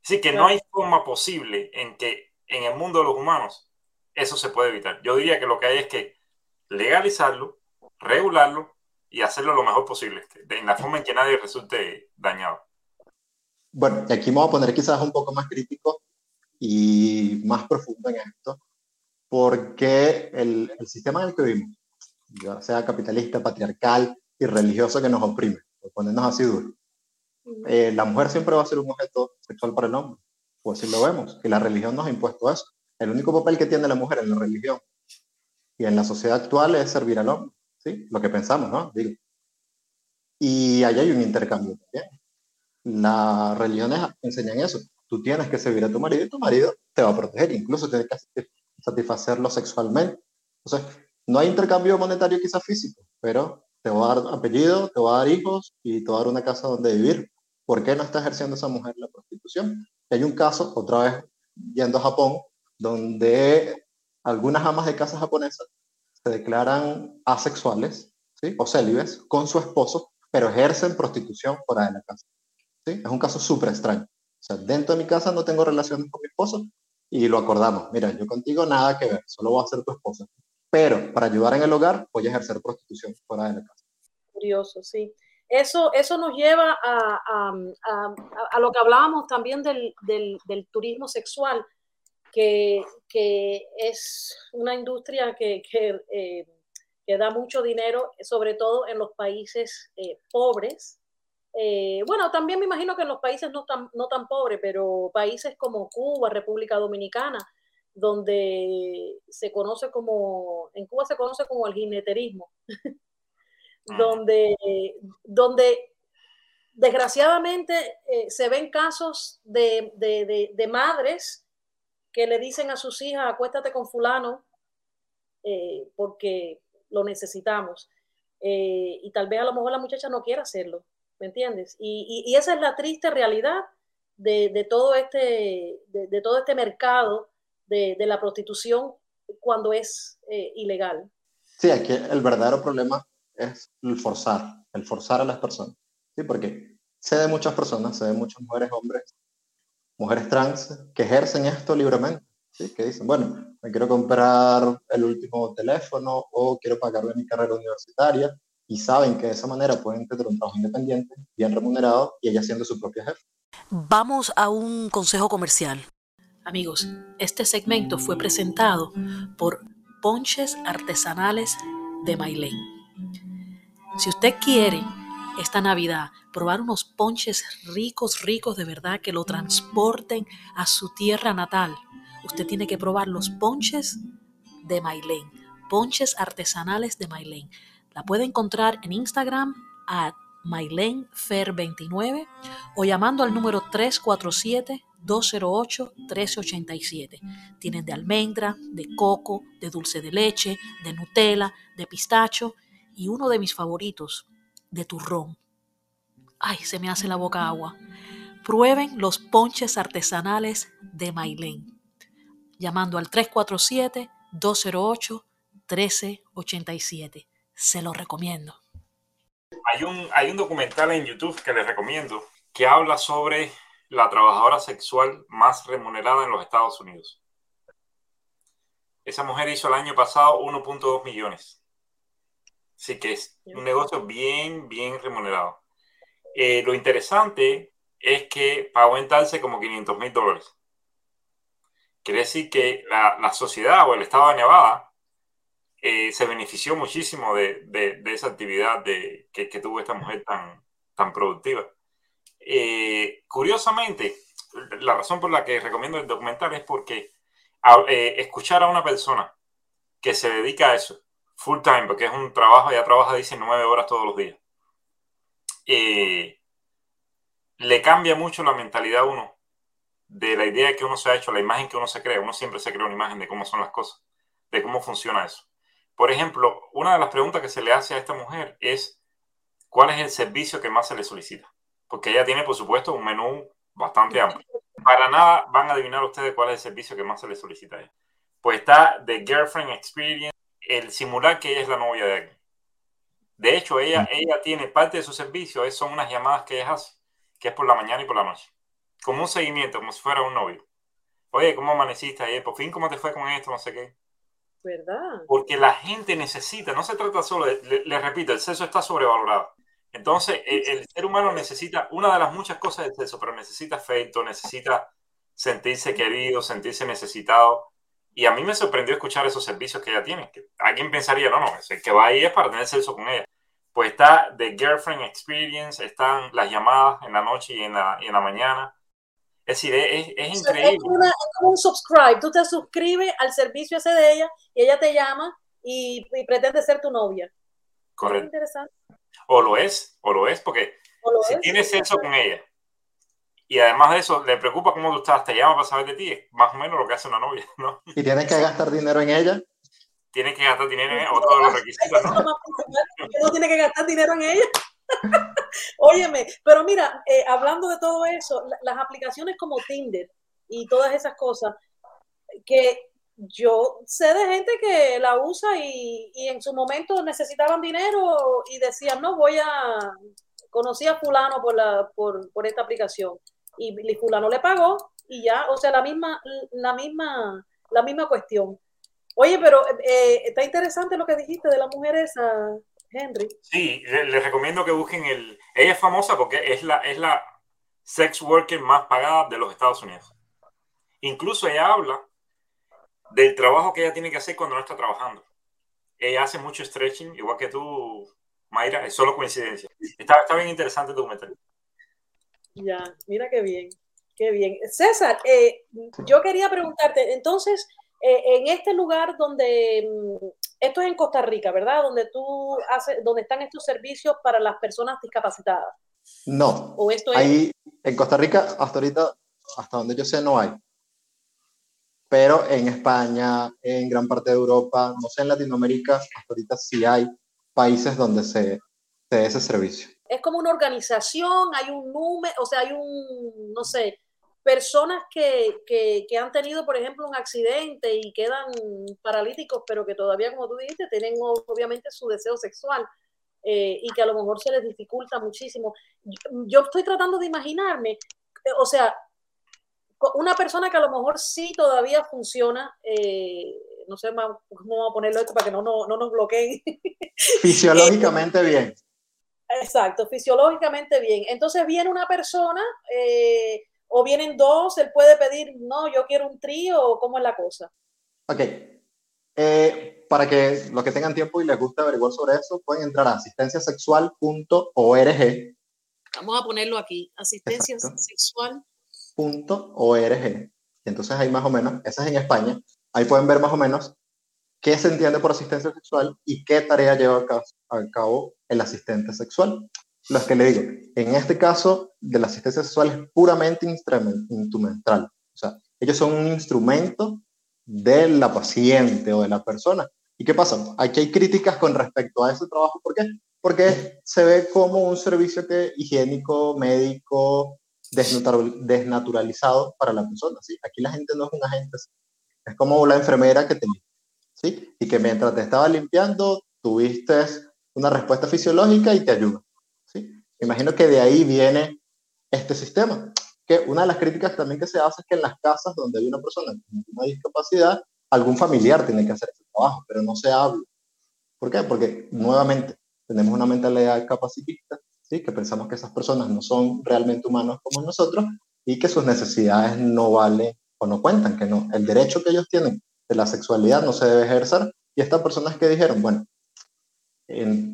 Así que no hay forma posible en que en el mundo de los humanos eso se puede evitar. Yo diría que lo que hay es que legalizarlo, regularlo y hacerlo lo mejor posible, en la forma en que nadie resulte dañado.
Bueno, y aquí me voy a poner quizás un poco más crítico y más profundo en esto, porque el, el sistema en el que vivimos, ya sea capitalista, patriarcal y religioso que nos oprime, por ponernos así duro, eh, la mujer siempre va a ser un objeto sexual para el hombre, pues si lo vemos, y la religión nos ha impuesto eso. El único papel que tiene la mujer en la religión y en la sociedad actual es servir al hombre, ¿sí? Lo que pensamos, ¿no? Digo. Y ahí hay un intercambio también. Las religiones enseñan eso. Tú tienes que servir a tu marido y tu marido te va a proteger, incluso tienes que satisfacerlo sexualmente. Entonces, no hay intercambio monetario quizás físico, pero te va a dar apellido, te va a dar hijos y te va a dar una casa donde vivir. ¿Por qué no está ejerciendo esa mujer la prostitución? Hay un caso, otra vez yendo a Japón, donde algunas amas de casa japonesas se declaran asexuales ¿sí? o célibes con su esposo, pero ejercen prostitución fuera de la casa. ¿sí? Es un caso súper extraño. O sea, dentro de mi casa no tengo relaciones con mi esposo y lo acordamos. Mira, yo contigo nada que ver, solo voy a ser tu esposa. Pero para ayudar en el hogar voy a ejercer prostitución fuera de la casa.
Curioso, sí. Eso, eso nos lleva a, a, a, lo que hablábamos también del, del, del turismo sexual que, que es una industria que, que, eh, que, da mucho dinero, sobre todo en los países eh, pobres. Eh, bueno, también me imagino que en los países no tan, no tan pobres, pero países como Cuba, República Dominicana, donde se conoce como, en Cuba se conoce como el jineterismo, [LAUGHS] donde, donde desgraciadamente eh, se ven casos de, de, de, de madres que le dicen a sus hijas, acuéstate con fulano, eh, porque lo necesitamos. Eh, y tal vez a lo mejor la muchacha no quiera hacerlo, ¿me entiendes? Y, y, y esa es la triste realidad de, de todo, este, de, de, todo este mercado de, la prostitución cuando es eh, ilegal.
Sí, aquí el verdadero problema es el forzar, el forzar a las personas, ¿sí? Porque sé de muchas personas, sé de muchas mujeres, hombres mujeres trans que ejercen esto libremente, ¿sí? que dicen, bueno, me quiero comprar el último teléfono o quiero pagarle mi carrera universitaria y saben que de esa manera pueden tener un trabajo independiente, bien remunerado y ella siendo su propia jefe.
Vamos a un consejo comercial. Amigos, este segmento fue presentado por Ponches Artesanales de Mailén. Si usted quiere esta Navidad probar unos ponches ricos, ricos de verdad, que lo transporten a su tierra natal. Usted tiene que probar los ponches de Mailén, ponches artesanales de Mailén. La puede encontrar en Instagram a mailenfer29 o llamando al número 347-208-1387. Tienen de almendra, de coco, de dulce de leche, de Nutella, de pistacho y uno de mis favoritos, de turrón. Ay, se me hace la boca agua. Prueben los ponches artesanales de Mailén, llamando al 347-208-1387. Se lo recomiendo.
Hay un, hay un documental en YouTube que les recomiendo que habla sobre la trabajadora sexual más remunerada en los Estados Unidos. Esa mujer hizo el año pasado 1.2 millones. Así que es un negocio bien, bien remunerado. Eh, lo interesante es que pagó en talce como 500 mil dólares. Quiere decir que la, la, sociedad o el estado de Nevada eh, se benefició muchísimo de, de, esa actividad de, que, tuvo esta mujer tan, tan productiva. Eh, curiosamente, la razón por la que recomiendo el documental es porque eh, escuchar a una persona que se dedica a eso full time, porque es un trabajo, ya trabaja, dice, nueve horas todos los días le cambia mucho la mentalidad a uno de la idea que uno se ha hecho, la imagen que uno se crea. Uno siempre se crea una imagen de cómo son las cosas, de cómo funciona eso. Por ejemplo, una de las preguntas que se le hace a esta mujer es cuál es el servicio que más se le solicita. Porque ella tiene, por supuesto, un menú bastante amplio. Para nada van a adivinar ustedes cuál es el servicio que más se le solicita a ella. Pues está The Girlfriend Experience, el simular que ella es la novia de alguien. De hecho, ella, ella tiene parte de su servicio, son unas llamadas que ella hace, que es por la mañana y por la noche. Como un seguimiento, como si fuera un novio. Oye, ¿cómo amaneciste ayer? Por fin, ¿cómo te fue con esto? No sé qué.
¿Verdad?
Porque la gente necesita, no se trata solo de, le, repito, el sexo está sobrevalorado. Entonces, el, ser humano necesita una de las muchas cosas del sexo, pero necesita afecto, necesita sentirse querido, sentirse necesitado. Y a mí me sorprendió escuchar esos servicios que ella tiene. Que alguien pensaría, no, no, el que va ahí es para tener sexo con ella. Pues está The Girlfriend Experience, están las llamadas en la noche y en la, y en la mañana es decir, es, increíble.
Es, como un subscribe. Tú te suscribes al servicio ese de ella y ella te llama y, pretende ser tu novia.
Correcto. interesante. O lo es, o lo es, porque si tienes sexo con ella y además de eso le preocupa cómo tú estás, te llama para saber de ti, es más o menos lo que hace una novia, ¿no?
¿Y tienes que gastar dinero en ella?
Tienes que gastar dinero en ella, otro de los requisitos, ¿no?
No tiene que gastar dinero en ella. Óyeme, pero mira, eh, hablando de todo eso, las aplicaciones como Tinder y todas esas cosas, que yo sé de gente que la usa y, en su momento necesitaban dinero y decían, no, voy a, conocí a fulano por, la, por, por esta aplicación y, fulano le pagó y ya, o sea, la misma, la misma, la misma cuestión. Oye, pero eh, está interesante lo que dijiste de la mujer esa, Henry.
Sí, les recomiendo que busquen el... Ella es famosa porque es la, es la sex worker más pagada de los Estados Unidos. Incluso ella habla del trabajo que ella tiene que hacer cuando no está trabajando. Ella hace mucho stretching, igual que tú, Mayra, es solo coincidencia. Está, está bien interesante el documental.
Ya, mira qué bien, qué bien. César, eh, yo quería preguntarte, entonces, eh, en este lugar donde mm, esto es en Costa Rica, ¿verdad? Donde tú haces, donde están estos servicios para las personas discapacitadas.
No. ¿O esto Ahí, en Costa Rica, hasta ahorita, hasta donde yo sé, no hay. Pero en España, en gran parte de Europa, no sé, en Latinoamérica, hasta ahorita sí hay países donde se, se dé ese servicio.
Es como una organización, hay un número, o sea, hay un, no sé, personas que, que, que, han tenido, por ejemplo, un accidente y quedan paralíticos, pero que todavía, como tú dijiste, tienen obviamente su deseo sexual eh, y que a lo mejor se les dificulta muchísimo. Yo, estoy tratando de imaginarme, eh, o sea, una persona que a lo mejor sí todavía funciona, eh, no sé cómo vamos a ponerlo esto para que no, no, no nos bloqueen. [LAUGHS]
Fisiológicamente bien.
Exacto, fisiológicamente bien. Entonces viene una persona o vienen dos, él puede pedir, no, yo quiero un trío, ¿cómo es la cosa?
Ok. Eh, para que los que tengan tiempo y les guste averiguar sobre eso, pueden entrar a asistenciasexual.org.
Vamos a ponerlo aquí, asistenciasexual.org.
Entonces ahí más o menos, esa es en España, ahí pueden ver más o menos qué se entiende por asistencia sexual y qué tarea lleva a cabo el asistente sexual los que le digo, en este caso de la asistencia sexual es puramente instrumental. O sea, ellos son un instrumento de la paciente o de la persona. ¿Y qué pasa? Aquí hay críticas con respecto a ese trabajo. ¿Por qué? Porque se ve como un servicio que, higiénico, médico, desnaturalizado para la persona. ¿sí? Aquí la gente no es un agente. Es como la enfermera que te ¿sí? Y que mientras te estaba limpiando, tuviste una respuesta fisiológica y te ayuda. Imagino que de ahí viene este sistema. Que una de las críticas también que se hace es que en las casas donde hay una persona con una discapacidad, algún familiar tiene que hacer ese trabajo, pero no se habla. ¿Por qué? Porque nuevamente tenemos una mentalidad capacitista, ¿sí? que pensamos que esas personas no son realmente humanos como nosotros y que sus necesidades no valen o no cuentan, que no, el derecho que ellos tienen de la sexualidad no se debe ejercer. Y estas personas que dijeron, bueno,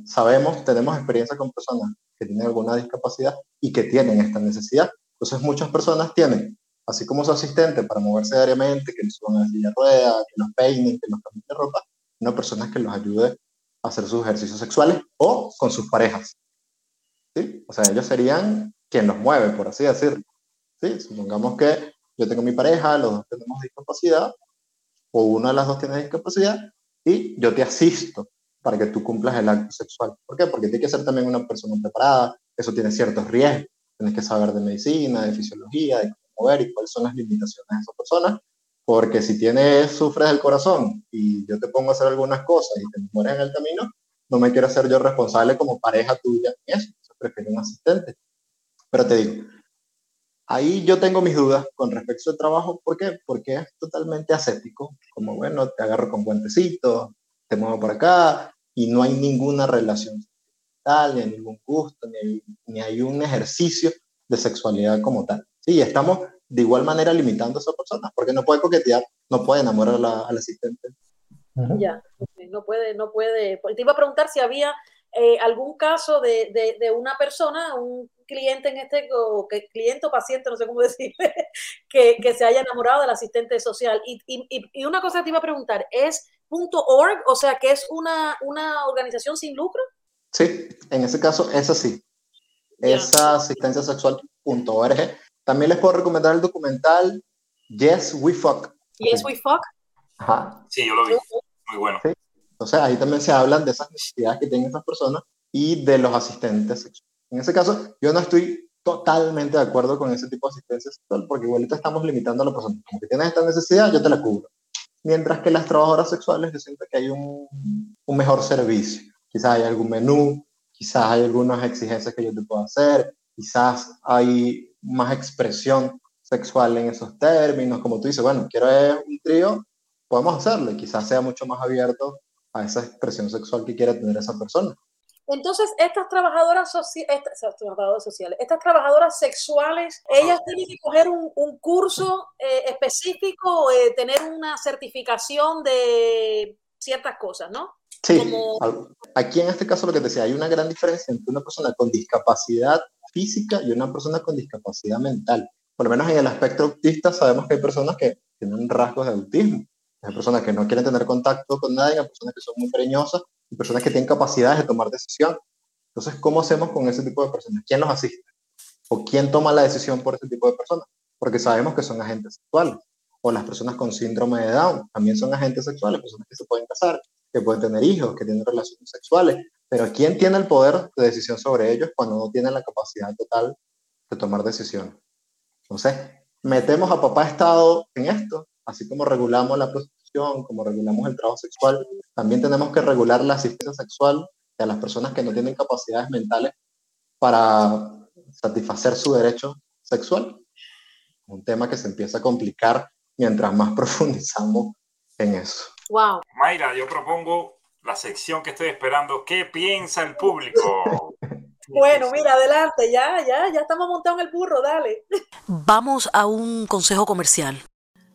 sabemos, tenemos experiencia con personas que tienen alguna discapacidad y que tienen esta necesidad. Entonces muchas personas tienen, así como su asistente para moverse diariamente, que les suban a silla de ruedas, que los peinen, que los cambien de ropa, una persona que los ayude a hacer sus ejercicios sexuales o con sus parejas. ¿Sí? O sea, ellos serían quien los mueve, por así decirlo. ¿Sí? Supongamos que yo tengo mi pareja, los dos tenemos discapacidad, o una de las dos tiene discapacidad, y yo te asisto para que tú cumplas el acto sexual. ¿Por qué? Porque tienes que ser también una persona preparada, eso tiene ciertos riesgos, tienes que saber de medicina, de fisiología, de cómo mover y cuáles son las limitaciones de esa persona Porque si tienes, sufres del corazón y yo te pongo a hacer algunas cosas y te mueres en el camino, no me quiero hacer yo responsable como pareja tuya en eso. prefiero un asistente. Pero te digo, ahí yo tengo mis dudas con respecto al trabajo. ¿Por qué? Porque es totalmente aséptico. Como, bueno, te agarro con guantecitos, te muevo por acá y no hay ninguna relación tal, ni hay ningún gusto, ni hay, ni hay un ejercicio de sexualidad como tal. Sí, estamos de igual manera limitando a esa persona, porque no puede coquetear, no puede enamorar al asistente.
Ya, no puede, no puede. Te iba a preguntar si había eh, algún caso de, de, una persona, un cliente en este, o que, cliente o paciente, no sé cómo [LAUGHS] decirle, que, que se haya enamorado del asistente social. Y, y, y, una cosa que te iba a preguntar, ¿es .org? O sea, que es una, una organización sin lucro.
Sí, en ese caso es así. Esa asistencia sexual.org. También les puedo recomendar el documental Yes We Fuck.
Yes We Fuck.
Ajá. Sí, yo lo vi. Muy bueno.
Sí. Entonces ahí también se hablan de esas necesidades que tienen esas personas y de los asistentes sexuales. En ese caso, yo no estoy totalmente de acuerdo con ese tipo de asistencia sexual porque igualito estamos limitando a la persona. Como que tienes esta necesidad, yo te la cubro. Mientras que las trabajadoras sexuales, yo siento que hay un, un mejor servicio. Quizás hay algún menú, quizás hay algunas exigencias que yo te puedo hacer, quizás hay más expresión sexual en esos términos, como tú dices, bueno, quiero un trío, podemos hacerlo quizás sea mucho más abierto a esa expresión sexual que quiere tener esa persona.
Entonces, estas trabajadoras, estas, trabajadoras sociales, estas trabajadoras sexuales, ellas tienen que coger un, un curso eh, específico, eh, tener una certificación de ciertas cosas, ¿no?
Sí, aquí en este caso lo que te decía, hay una gran diferencia entre una persona con discapacidad física y una persona con discapacidad mental. Por lo menos en el aspecto autista sabemos que hay personas que tienen rasgos de autismo. Hay personas que no quieren tener contacto con nadie, hay personas que son muy cariñosas y personas que tienen capacidades de tomar decisión. Entonces, ¿cómo hacemos con ese tipo de personas? ¿Quién los asiste? ¿O quién toma la decisión por ese tipo de personas? Porque sabemos que son agentes sexuales. O las personas con síndrome de Down también son agentes sexuales, personas que se pueden casar, que pueden tener hijos, que tienen relaciones sexuales. Pero ¿quién tiene el poder de decisión sobre ellos cuando no tienen la capacidad total de tomar decisiones? Entonces, metemos a papá Estado en esto, así como regulamos la prostitución, como regulamos el trabajo sexual, también tenemos que regular la asistencia sexual de las personas que no tienen capacidades mentales para satisfacer su derecho sexual. Un tema que se empieza a complicar mientras más [LAUGHS] profundizamos en eso.
Wow.
Mayra, yo propongo la sección que estoy esperando. ¿Qué piensa el público? [LAUGHS]
Bueno, mira, adelante, ya, ya, ya estamos montados en el burro, dale.
Vamos a un consejo comercial.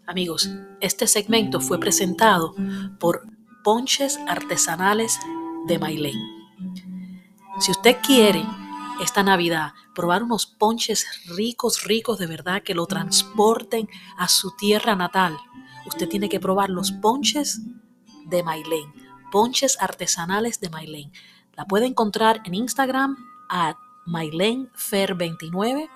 Amigos, este segmento fue presentado por Ponches Artesanales de Mailén. Si usted quiere esta Navidad probar unos ponches ricos, ricos de verdad que lo transporten a su tierra natal, usted tiene que probar los ponches de Mailén, ponches artesanales de Mailén. La puede encontrar en Instagram a mailenfer29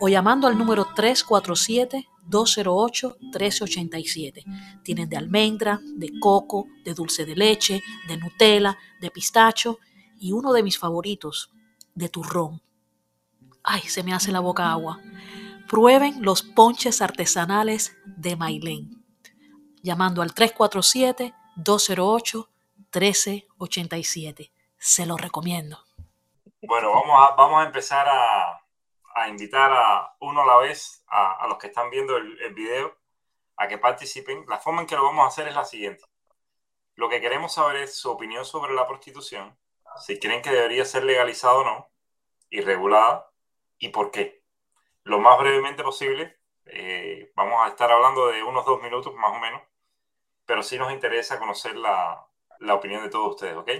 o llamando al número 347-208-1387. Tienen de almendra, de coco, de dulce de leche, de Nutella, de pistacho y uno de mis favoritos, de turrón. Ay, se me hace la boca agua. Prueben los ponches artesanales de Mailén. Llamando al 347-208-1387. Se lo recomiendo.
Bueno, vamos a, vamos a empezar a, a invitar a uno a la vez a, a los que están viendo el, el, video a que participen. La forma en que lo vamos a hacer es la siguiente. Lo que queremos saber es su opinión sobre la prostitución, si creen que debería ser legalizada o no, y regulada, y por qué. Lo más brevemente posible. Eh, vamos a estar hablando de unos dos minutos más o menos, pero sí nos interesa conocer la, la opinión de todos ustedes, ¿ok?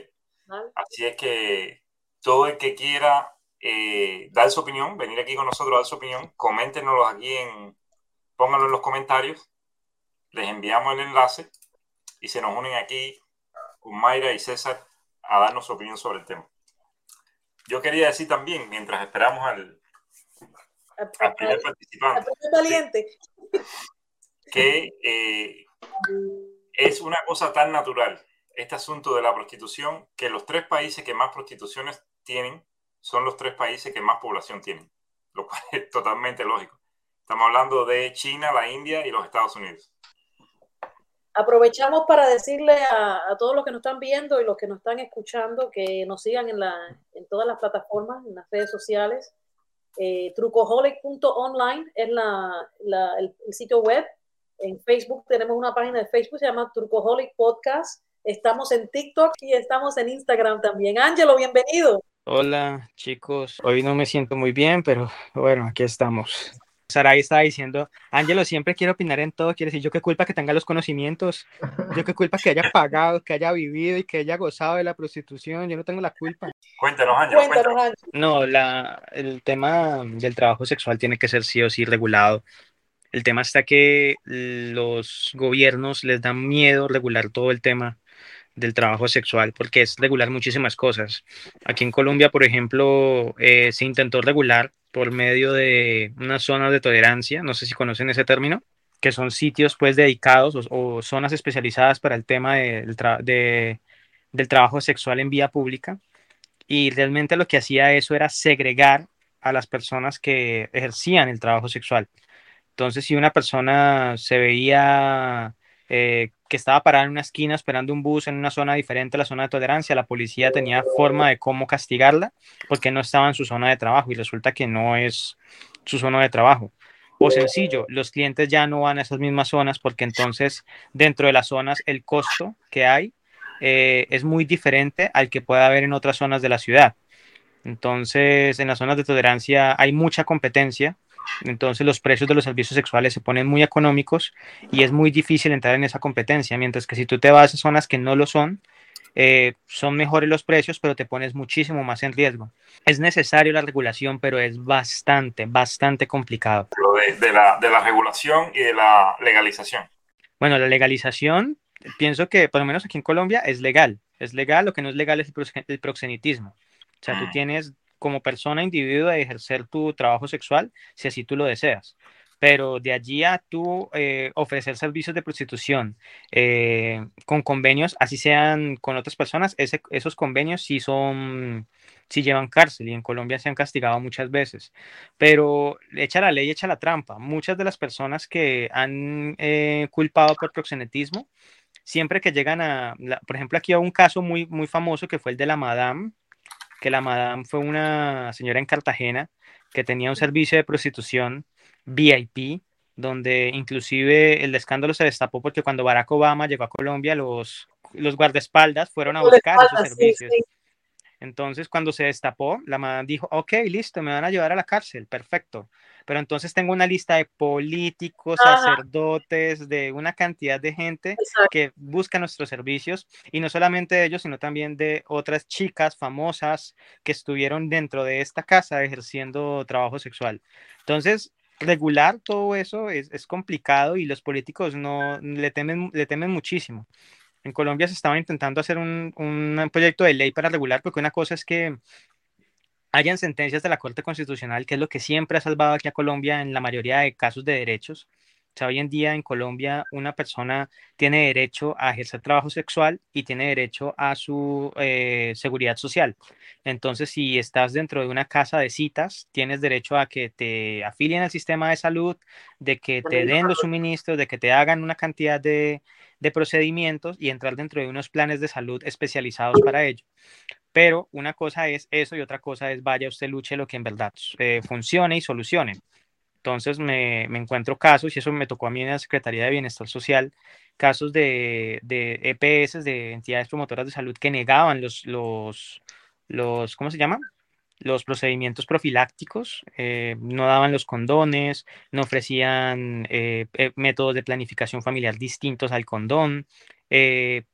Así es que todo el que quiera eh, dar su opinión, venir aquí con nosotros a dar su opinión, coméntenoslo aquí en, pónganlo en los comentarios, les enviamos el enlace y se nos unen aquí con Mayra y César a darnos su opinión sobre el tema. Yo quería decir también, mientras esperamos al, al primer participante,
valiente.
que eh, es una cosa tan natural este asunto de la prostitución que los tres países que más prostituciones tienen son los tres países que más población tienen, lo cual [LAUGHS] es totalmente lógico. Estamos hablando de China, la India y los Estados Unidos.
Aprovechamos para decirle a, todos los que nos están viendo y los que nos están escuchando que nos sigan en, la, en todas las plataformas, en las redes sociales. Eh, trucoholic.online es la, el, sitio web. En Facebook tenemos una página de Facebook, se llama Trucoholic Podcast. Estamos en TikTok y estamos en Instagram también. Ángelo, bienvenido.
Hola chicos, hoy no me siento muy bien, pero bueno, aquí estamos. Saray estaba diciendo, Ángelo siempre quiere opinar en todo, quiere decir, yo qué culpa que tenga los conocimientos, yo qué culpa que haya [LAUGHS] pagado, que haya vivido y que haya gozado de la prostitución, yo no tengo la culpa.
Cuéntanos, Ángelo. Cuéntanos,
No, la, el tema del trabajo sexual tiene que ser sí o sí regulado. El tema está que los gobiernos les da miedo regular todo el tema del trabajo sexual porque es regular muchísimas cosas. Aquí en Colombia, por ejemplo, eh, se intentó regular por medio de unas zonas de tolerancia, no sé si conocen ese término, que son sitios pues dedicados o, zonas especializadas para el tema del, del trabajo sexual en vía pública. Y realmente lo que hacía eso era segregar a las personas que ejercían el trabajo sexual. Entonces, si una persona se veía eh, estaba parada en una esquina esperando un bus en una zona diferente a la zona de tolerancia, la policía tenía forma de cómo castigarla porque no estaba en su zona de trabajo y resulta que no es su zona de trabajo. O sencillo, los clientes ya no van a esas mismas zonas porque entonces dentro de las zonas el costo que hay eh, es muy diferente al que pueda haber en otras zonas de la ciudad. Entonces, en las zonas de tolerancia hay mucha competencia entonces los precios de los servicios sexuales se ponen muy económicos y es muy difícil entrar en esa competencia, mientras que si tú te vas a zonas que no lo son, eh, son mejores los precios, pero te pones muchísimo más en riesgo. Es necesario la regulación, pero es bastante, bastante complicado.
de, la, de la regulación y de la legalización.
Bueno, la legalización, pienso que por lo menos aquí en Colombia es legal. Es legal, lo que no es legal es el proxenetismo. O sea, tú ah. tienes como persona, individuo, de ejercer tu trabajo sexual, si así tú lo deseas. Pero de allí a tú eh, ofrecer servicios de prostitución eh, con convenios, así sean con otras personas, esos convenios sí son, sí llevan cárcel y en Colombia se han castigado muchas veces. Pero echa la ley, echa la trampa. Muchas de las personas que han eh, culpado por proxenetismo, siempre que llegan a, por ejemplo, aquí hay un caso muy, muy famoso que fue el de la Madame, que la madame fue una señora en Cartagena que tenía un servicio de prostitución VIP, donde inclusive el escándalo se destapó porque cuando Barack Obama llegó a Colombia, los, los guardaespaldas fueron a buscar esos servicios. Entonces, cuando se destapó, la madame dijo, ok, listo, me van a llevar a la cárcel, perfecto pero entonces tengo una lista de políticos, sacerdotes, de una cantidad de gente que busca nuestros servicios y no solamente de ellos, sino también de otras chicas famosas que estuvieron dentro de esta casa ejerciendo trabajo sexual. Entonces, regular todo eso es, es complicado y los políticos no le temen, le temen muchísimo. En Colombia se estaba intentando hacer un, un proyecto de ley para regular, porque una cosa es que hayan sentencias de la Corte Constitucional, que es lo que siempre ha salvado aquí a Colombia en la mayoría de casos de derechos. O sea, hoy en día en Colombia una persona tiene derecho a ejercer trabajo sexual y tiene derecho a su eh, seguridad social. Entonces, si estás dentro de una casa de citas, tienes derecho a que te afilien al sistema de salud, de que te den los suministros, de que te hagan una cantidad de, de procedimientos y entrar dentro de unos planes de salud especializados para ello. Pero una cosa es eso y otra cosa es vaya usted luche lo que en verdad eh, funcione y solucione. Entonces me, me, encuentro casos, y eso me tocó a mí en la Secretaría de Bienestar Social, casos de, de EPS, de entidades promotoras de salud, que negaban los, los, los ¿cómo se llama? Los procedimientos profilácticos, eh, no daban los condones, no ofrecían eh, métodos de planificación familiar distintos al condón, eh,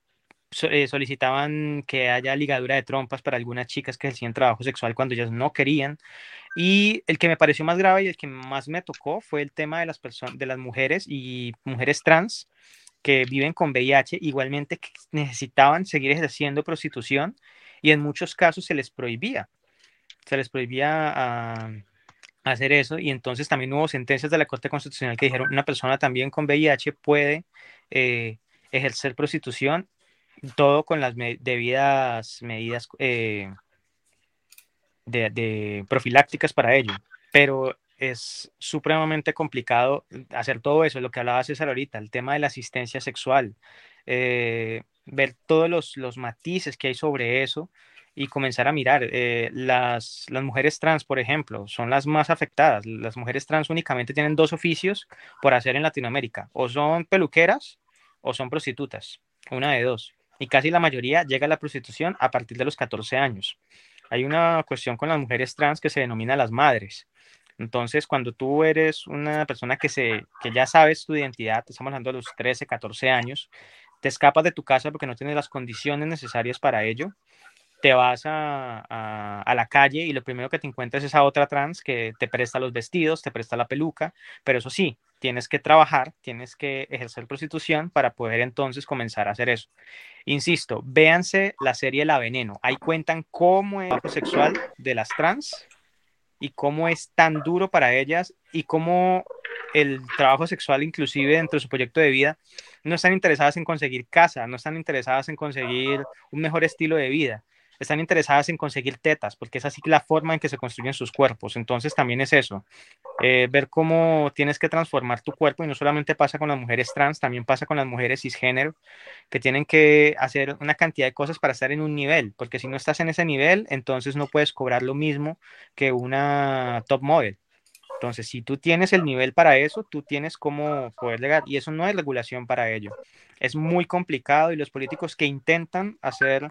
solicitaban que haya ligadura de trompas para algunas chicas que hacían trabajo sexual cuando ellas no querían. Y el que me pareció más grave y el que más me tocó fue el tema de las personas, de las mujeres y mujeres trans que viven con VIH, igualmente que necesitaban seguir ejerciendo prostitución y en muchos casos se les prohibía, se les prohibía ah, hacer eso y entonces también hubo sentencias de la Corte Constitucional que dijeron una persona también con VIH puede eh, ejercer prostitución todo con las debidas medidas eh, de, profilácticas para ello. Pero es supremamente complicado hacer todo eso, lo que hablaba César ahorita, el tema de la asistencia sexual, eh, ver todos los, los, matices que hay sobre eso y comenzar a mirar. Eh, las, las mujeres trans, por ejemplo, son las más afectadas. Las mujeres trans únicamente tienen dos oficios por hacer en Latinoamérica, o son peluqueras o son prostitutas, una de dos. Y casi la mayoría llega a la prostitución a partir de los 14 años. Hay una cuestión con las mujeres trans que se denomina las madres. Entonces, cuando tú eres una persona que, se, que ya sabes tu identidad, estamos hablando de los 13, 14 años, te escapas de tu casa porque no tienes las condiciones necesarias para ello, te vas a, a, la calle y lo primero que te encuentras es a otra trans que te presta los vestidos, te presta la peluca, pero eso sí, tienes que trabajar, tienes que ejercer prostitución para poder entonces comenzar a hacer eso. Insisto, véanse la serie La Veneno, ahí cuentan cómo es el trabajo sexual de las trans y cómo es tan duro para ellas y cómo el trabajo sexual inclusive dentro de su proyecto de vida no están interesadas en conseguir casa, no están interesadas en conseguir un mejor estilo de vida, están interesadas en conseguir tetas, porque es así la forma en que se construyen sus cuerpos. Entonces también es eso, eh, ver cómo tienes que transformar tu cuerpo y no solamente pasa con las mujeres trans, también pasa con las mujeres cisgénero, que tienen que hacer una cantidad de cosas para estar en un nivel, porque si no estás en ese nivel, entonces no puedes cobrar lo mismo que una top model. Entonces, si tú tienes el nivel para eso, tú tienes cómo poder llegar y eso no hay regulación para ello. Es muy complicado y los políticos que intentan hacer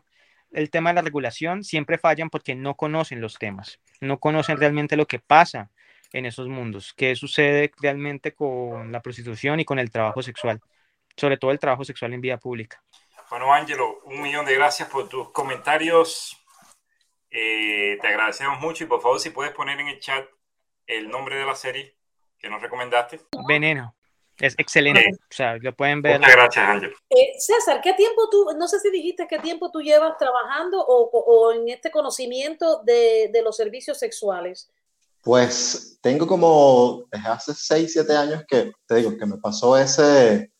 el tema de la regulación siempre fallan porque no conocen los temas, no conocen realmente lo que pasa en esos mundos, qué sucede realmente con la prostitución y con el trabajo sexual, sobre todo el trabajo sexual en vía pública.
Bueno, Ángelo, un millón de gracias por tus comentarios. Eh, te agradecemos mucho y por favor si puedes poner en el chat el nombre de la serie que nos recomendaste.
Veneno. Es excelente. O sea, lo pueden ver.
Muchas gracias, Ángel.
Eh, César, ¿qué tiempo tú, no sé si dijiste qué tiempo tú llevas trabajando o, o en este conocimiento de, de, los servicios sexuales?
Pues tengo como desde hace 6, 7 años que te digo que me pasó ese,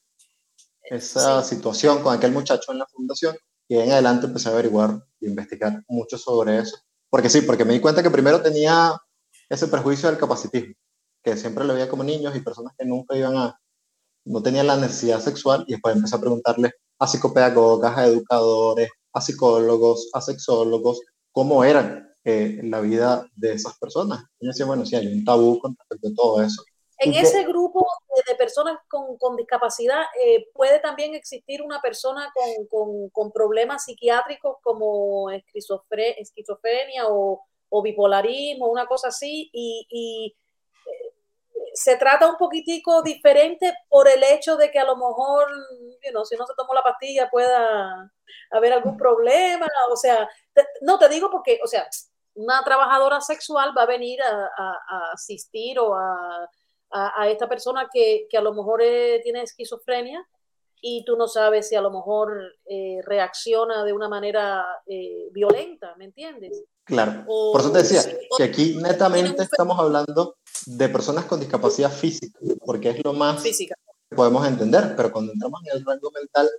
esa sí. situación con aquel muchacho en la fundación y en adelante empecé a averiguar y investigar mucho sobre eso. Porque sí, porque me di cuenta que primero tenía ese prejuicio del capacitismo, que siempre lo veía como niños y personas que nunca iban a, no tenían la necesidad sexual y después empecé a preguntarle a psicopedagogas, a educadores, a psicólogos, a sexólogos, cómo eran eh, la vida de esas personas. Y yo decía, bueno, sí, hay un tabú con respecto a todo eso.
En ese grupo de personas con, con discapacidad, eh, ¿puede también existir una persona con, con, con problemas psiquiátricos como esquizofrenia o, o, bipolarismo, una cosa así? Y, y se trata un poquitico diferente por el hecho de que a lo mejor, you know, si no se tomó la pastilla pueda haber algún problema, o sea, te, no te digo porque, o sea, una trabajadora sexual va a venir a, a, asistir o a, a, esta persona que, que, a lo mejor eh, tiene esquizofrenia y tú no sabes si a lo mejor eh, reacciona de una manera eh, violenta, ¿me entiendes?
Claro, o, por eso te decía que aquí netamente estamos hablando de personas con discapacidad física, porque es lo más
física.
que podemos entender, pero cuando entramos en el rango mental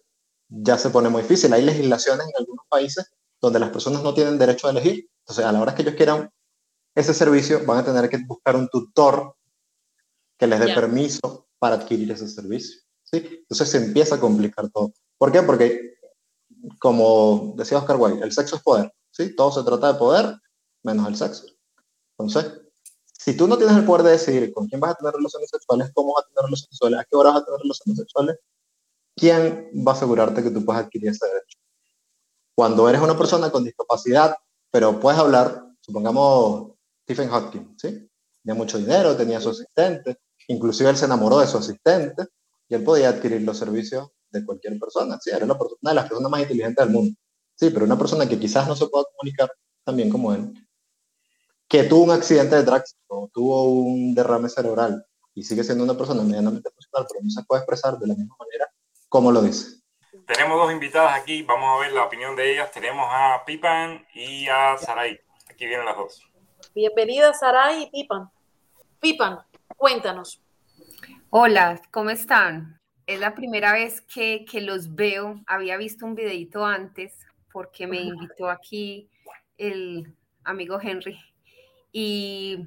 ya se pone muy difícil. Hay legislaciones en algunos países donde las personas no tienen derecho a elegir, entonces a la hora que ellos quieran ese servicio van a tener que buscar un tutor que les dé permiso para adquirir ese servicio. ¿Sí? Entonces se empieza a complicar todo. ¿Por qué? Porque, como decía Oscar Wilde, el sexo es poder. ¿sí? Todo se trata de poder, menos el sexo. Entonces, si tú no tienes el poder de decidir con quién vas a tener relaciones sexuales, cómo vas a tener relaciones sexuales, a qué hora vas a tener relaciones sexuales, ¿quién va a asegurarte que tú puedas adquirir ese derecho? Cuando eres una persona con discapacidad, pero puedes hablar, supongamos Stephen Hawking, ¿sí? Tenía mucho dinero, tenía su asistente, inclusive él se enamoró de su asistente y él podía adquirir los servicios de cualquier persona, ¿sí? Era una, una de las personas más inteligentes del mundo. Sí, pero una persona que quizás no se pueda comunicar también como él, que tuvo un accidente de tránsito, tuvo un derrame cerebral y sigue siendo una persona medianamente funcional, pero no se puede expresar de la misma manera como lo dice.
Tenemos dos invitadas aquí, vamos a ver la opinión de ellas. Tenemos a Pipan y a Saray. Aquí vienen las dos.
Bienvenida Saray y Pipan. Pipan, cuéntanos.
Hola, ¿cómo están? Es la primera vez que, que los veo. Había visto un videito antes, porque me invitó aquí el amigo Henry. Y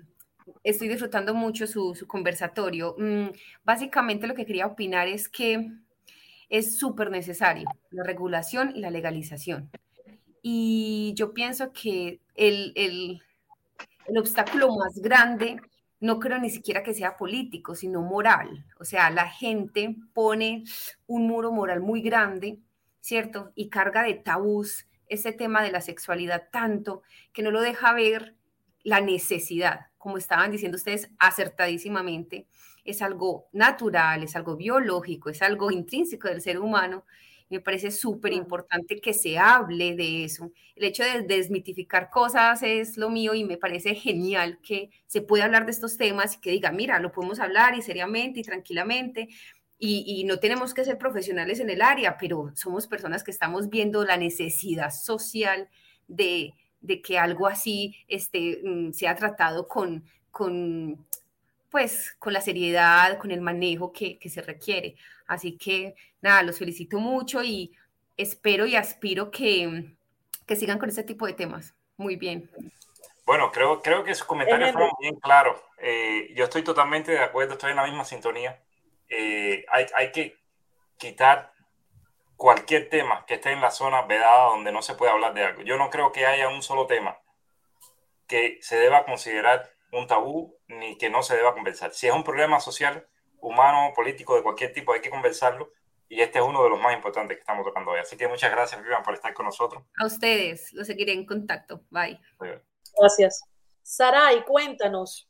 estoy disfrutando mucho su, su conversatorio. Mm, básicamente lo que quería opinar es que es súper necesario la regulación y la legalización. Y yo pienso que el, el, el obstáculo más grande no creo ni siquiera que sea político, sino moral. O sea, la gente pone un muro moral muy grande, ¿cierto? Y carga de tabús ese tema de la sexualidad tanto que no lo deja ver la necesidad, como estaban diciendo ustedes acertadísimamente, es algo natural, es algo biológico, es algo intrínseco del ser humano. Me parece súper importante que se hable de eso. El hecho de desmitificar cosas es lo mío y me parece genial que se pueda hablar de estos temas y que diga, mira, lo podemos hablar y seriamente y tranquilamente. Y, y, no tenemos que ser profesionales en el área, pero somos personas que estamos viendo la necesidad social de, de que algo así este, mm, sea tratado con, con pues con la seriedad, con el manejo que, que, se requiere. Así que nada, los felicito mucho y espero y aspiro que, que sigan con este tipo de temas. Muy bien.
Bueno, creo, creo que sus comentarios fueron bien claros. Eh, yo estoy totalmente de acuerdo, estoy en la misma sintonía. Eh, hay, hay que quitar cualquier tema que esté en la zona vedada donde no se puede hablar de algo. Yo no creo que haya un solo tema que se deba considerar un tabú ni que no se deba conversar. Si es un problema social, humano, político, de cualquier tipo, hay que conversarlo. Y este es uno de los más importantes que estamos tocando hoy. Así que muchas gracias, Vivian, por estar con nosotros.
A ustedes, los seguiré en contacto. Bye.
Gracias. Saray, cuéntanos.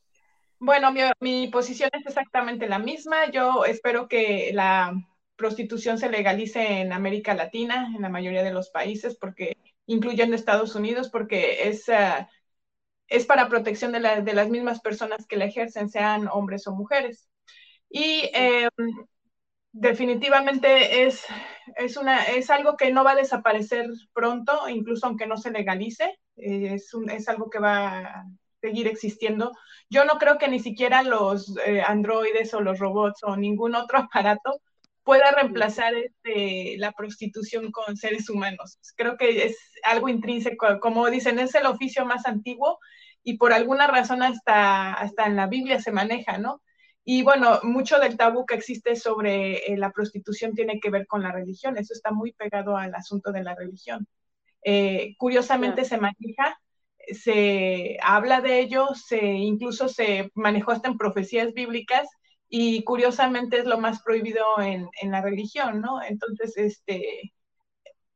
Bueno, mi, mi posición es exactamente la misma. Yo espero que la prostitución se legalice en América Latina, en la mayoría de los países, porque incluyendo Estados Unidos, porque es uh, es para protección de, la, de, las mismas personas que la ejercen, sean hombres o mujeres. Y eh, definitivamente es, es, una, es algo que no va a desaparecer pronto, incluso aunque no se legalice, eh, es, un, es algo que va a seguir existiendo. Yo no creo que ni siquiera los eh, androides o los robots o ningún otro [LAUGHS] aparato pueda reemplazar este, la prostitución con seres humanos. Creo que es algo intrínseco, como dicen, es el oficio más antiguo y por alguna razón hasta, hasta en la Biblia se maneja, ¿no? Y bueno, mucho del tabú que existe sobre eh, la prostitución tiene que ver con la religión, eso está muy pegado al asunto de la religión. Eh, curiosamente se maneja, se habla de ello, se incluso se manejó hasta en profecías bíblicas y curiosamente es lo más prohibido en, en la religión, ¿no? Entonces, este,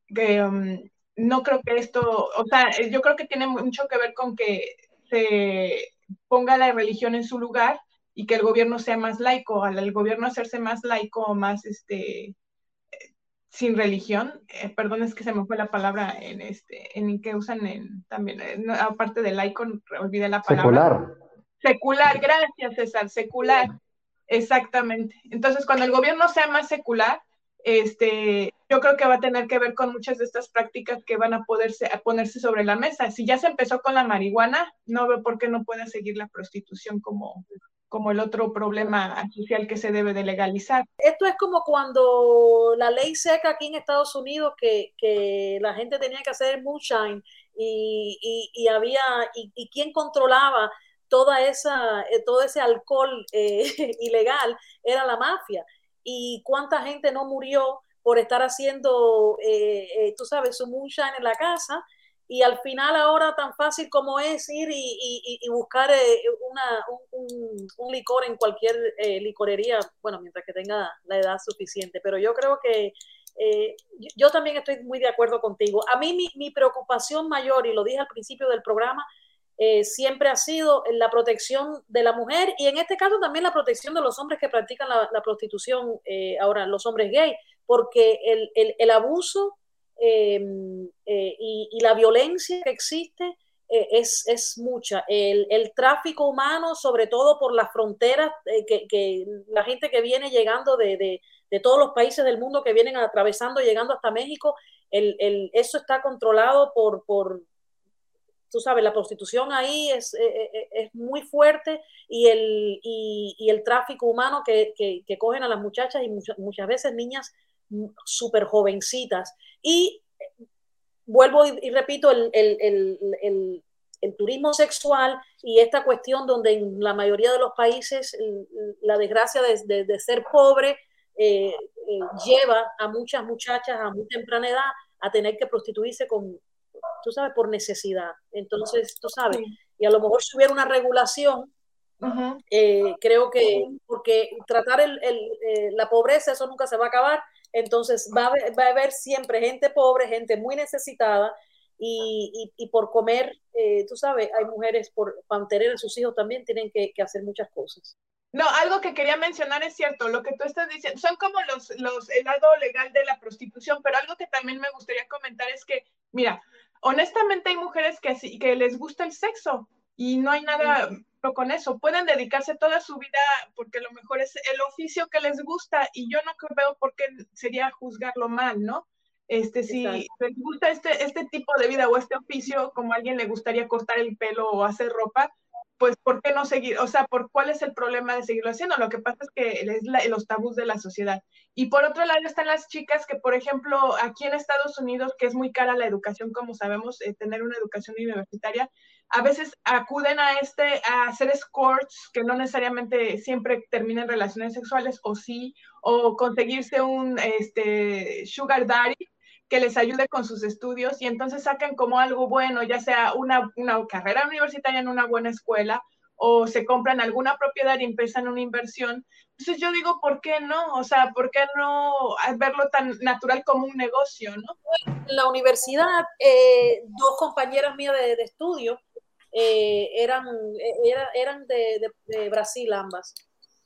que, um, no creo que esto, o sea, yo creo que tiene mucho que ver con que se ponga la religión en su lugar y que el gobierno sea más laico, al el gobierno hacerse más laico o más, este, sin religión, eh, perdón, es que se me fue la palabra en este, en que usan en, también, eh, aparte de laico, olvidé la palabra.
Secular.
Secular, gracias César, secular. Exactamente. Entonces, cuando el gobierno sea más secular, este, yo creo que va a tener que ver con muchas de estas prácticas que van a poderse a ponerse sobre la mesa. Si ya se empezó con la marihuana, no veo por qué no pueda seguir la prostitución como, como el otro problema social que se debe de legalizar.
Esto es como cuando la ley seca aquí en Estados Unidos que, que la gente tenía que hacer moonshine y, y, había, y, y quién controlaba toda esa, eh, todo ese alcohol eh, [LAUGHS] ilegal era la mafia. Y cuánta gente no murió por estar haciendo, eh, eh, tú sabes, su moonshine en la casa. Y al final ahora tan fácil como es ir y, y, y buscar eh, una, un, un, licor en cualquier licorería, bueno, mientras que tenga la edad suficiente. Pero yo creo que yo también estoy muy de acuerdo contigo. A mí mi, mi preocupación mayor, y lo dije al principio del programa, eh, siempre ha sido la protección de la mujer y en este caso también la protección de los hombres que practican la, la prostitución, eh, ahora los hombres gay, porque el, el, el abuso eh, eh y, la violencia que existe eh, es, es, mucha. El, el, tráfico humano, sobre todo por las fronteras, que, que, la gente que viene llegando de, de, de, todos los países del mundo que vienen atravesando, llegando hasta México, el, eso está controlado por, por tú sabes, la prostitución ahí es, eh, eh, eh, es muy fuerte y el, y el tráfico humano que, que, que, cogen a las muchachas y muchas, muchas veces niñas súper jovencitas. Y vuelvo y, y repito, el, el, el turismo sexual y esta cuestión donde en la mayoría de los países la desgracia de, ser pobre eh, eh, lleva a muchas muchachas a muy temprana edad a tener que prostituirse con, tú sabes, por necesidad. Entonces, tú sabes, y a lo mejor si hubiera una regulación, eh, creo que, porque tratar el, la pobreza, eso nunca se va a acabar, entonces va a, haber siempre gente pobre, gente muy necesitada, y, por comer, eh, tú sabes, hay mujeres por mantener a sus hijos también tienen que, hacer muchas cosas.
No, algo que quería mencionar es cierto, lo que tú estás diciendo, son como los, el lado legal de la prostitución, pero algo que también me gustaría comentar es que, mira, honestamente hay mujeres que, que les gusta el sexo y no hay nada con eso, pueden dedicarse toda su vida porque a lo mejor es el oficio que les gusta y yo no veo por qué sería juzgarlo mal, ¿no? Este, si les gusta este, este tipo de vida o este oficio, como a alguien le gustaría cortar el pelo o hacer ropa, pues ¿por qué no seguir? O sea, ¿por cuál es el problema de seguirlo haciendo? Lo que pasa es que es los tabús de la sociedad. Y por otro lado están las chicas que, por ejemplo, aquí en Estados Unidos, que es muy cara la educación, como sabemos, eh, tener una educación universitaria, a veces acuden a este, a hacer escorts, que no necesariamente siempre terminan relaciones sexuales, o sí, o conseguirse un este, sugar daddy, que les ayude con sus estudios y entonces sacan como algo bueno, ya sea una, una carrera universitaria en una buena escuela o se compran alguna propiedad y empiezan una inversión. Entonces yo digo, ¿por qué no? O sea, ¿por qué no verlo tan natural como un negocio, no?
En la universidad, eh, dos compañeras mías de, estudio eh, eran, eh, eran de, Brasil ambas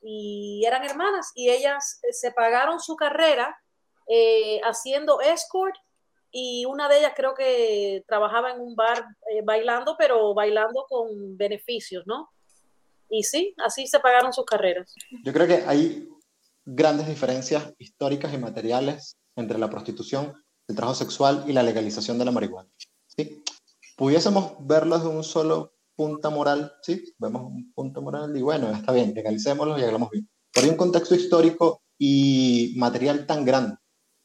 y eran hermanas y ellas se pagaron su carrera eh, haciendo escort y una de ellas creo que trabajaba en un bar eh, bailando, pero bailando con beneficios, ¿no? Y sí, así se pagaron sus carreras.
Yo creo que hay grandes diferencias históricas y materiales entre la prostitución, el trabajo sexual y la legalización de la marihuana. ¿sí? Pudiésemos verlo desde un solo punto moral, ¿sí? Vemos un punto moral y bueno, está bien, legalicémoslo y hablamos bien. Pero hay un contexto histórico y material tan grande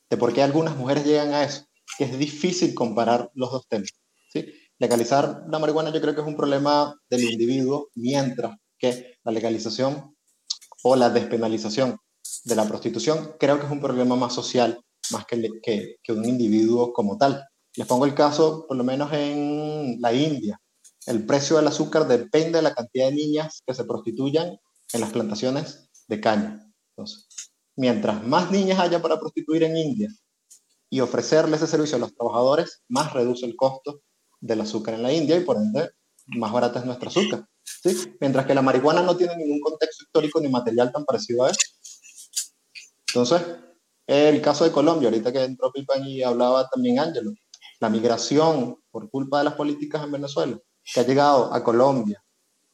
de por qué algunas mujeres llegan a eso, que es difícil comparar los dos temas. ¿sí? Legalizar la marihuana yo creo que es un problema del individuo, mientras que la legalización o la despenalización de la prostitución creo que es un problema más social, más que, que, que un individuo como tal. Les pongo el caso, por lo menos en la India. El precio del azúcar depende de la cantidad de niñas que se prostituyan en las plantaciones de caña. Entonces, mientras más niñas haya para prostituir en India y ofrecerle ese servicio a los trabajadores, más reduce el costo del azúcar en la India y por ende más barata es nuestro azúcar. ¿sí? Mientras que la marihuana no tiene ningún contexto histórico ni material tan parecido a eso. Entonces, el caso de Colombia, ahorita que entró Pipan y hablaba también Ángelo, la migración por culpa de las políticas en Venezuela, que ha llegado a Colombia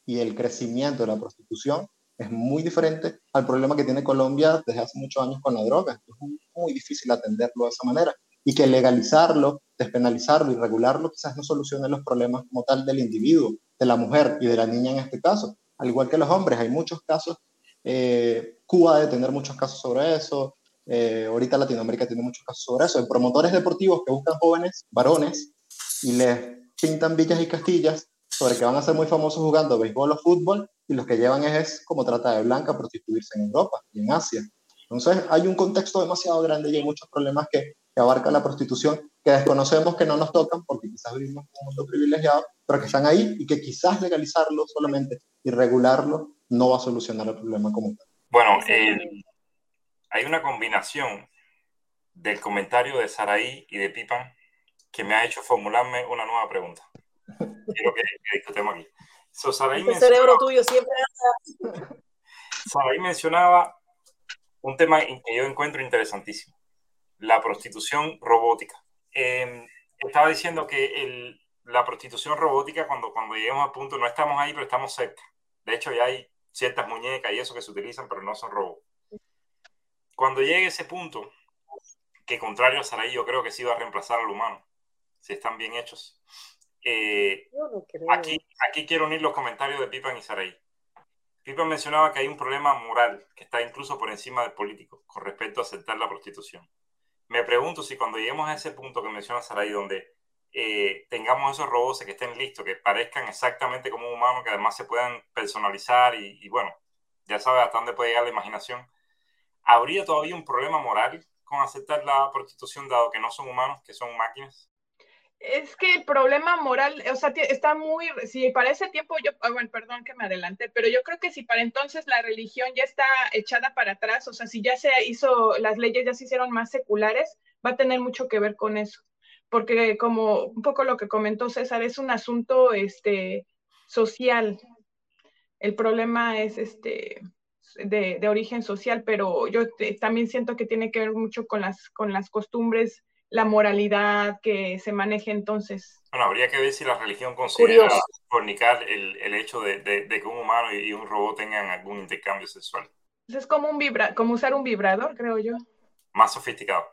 y el crecimiento de la prostitución, es muy diferente al problema que tiene Colombia desde hace muchos años con la droga. Es muy difícil atenderlo de esa manera. Y que legalizarlo, despenalizarlo y regularlo quizás no solucione los problemas como tal del individuo, de la mujer y de la niña en este caso. Al igual que los hombres, hay muchos casos. Eh, Cuba debe tener muchos casos sobre eso. Eh, ahorita Latinoamérica tiene muchos casos sobre eso. Hay promotores deportivos que buscan jóvenes, varones, y les pintan villas y castillas sobre que van a ser muy famosos jugando béisbol o fútbol y los que llevan es, como trata de blanca prostituirse en Europa y en Asia. Entonces hay un contexto demasiado grande y hay muchos problemas que, que abarca la prostitución que desconocemos que no nos tocan porque quizás vivimos en un mundo privilegiado, pero que están ahí y que quizás legalizarlo solamente y regularlo no va a solucionar el problema como tal.
Bueno, eh, hay una combinación del comentario de Saraí y de Pipan que me ha hecho formularme una nueva pregunta. Quiero que, que discutamos aquí. So,
el cerebro tuyo siempre
Saraí mencionaba un tema que yo encuentro interesantísimo, la prostitución robótica. Em, estaba diciendo que el, la prostitución robótica, cuando, cuando lleguemos al punto, no estamos ahí, pero estamos cerca. De hecho, ya hay ciertas muñecas y eso que se utilizan, pero no son robots. Cuando llegue ese punto, que contrario a Saraí, yo creo que sí va a reemplazar al humano, si están bien hechos. Eh, aquí, aquí quiero unir los comentarios de Pipan y Saray. Pipan mencionaba que hay un problema moral que está incluso por encima del político con respecto a aceptar la prostitución. Me pregunto si cuando lleguemos a ese punto que menciona Saray, donde eh, tengamos esos robots que estén listos, que parezcan exactamente como un humano, que además se puedan personalizar y, bueno, ya sabes hasta dónde puede llegar la imaginación, ¿habría todavía un problema moral con aceptar la prostitución dado que no son humanos, que son máquinas?
Es que el problema moral, o sea, está muy, si para ese tiempo yo, ah, bueno, perdón que me adelante, pero yo creo que si para entonces la religión ya está echada para atrás, o sea, si ya se hizo, las leyes ya se hicieron más seculares, va a tener mucho que ver con eso porque como un poco lo que comentó César, es un asunto este, social. El problema es este, de, origen social, pero yo también siento que tiene que ver mucho con las, con las costumbres, la moralidad que se maneja entonces.
Bueno, habría que ver si la religión considera fornicar el, el hecho de, de, que un humano y un robot tengan algún intercambio sexual.
Es como, un vibra como usar un vibrador, creo yo.
Más sofisticado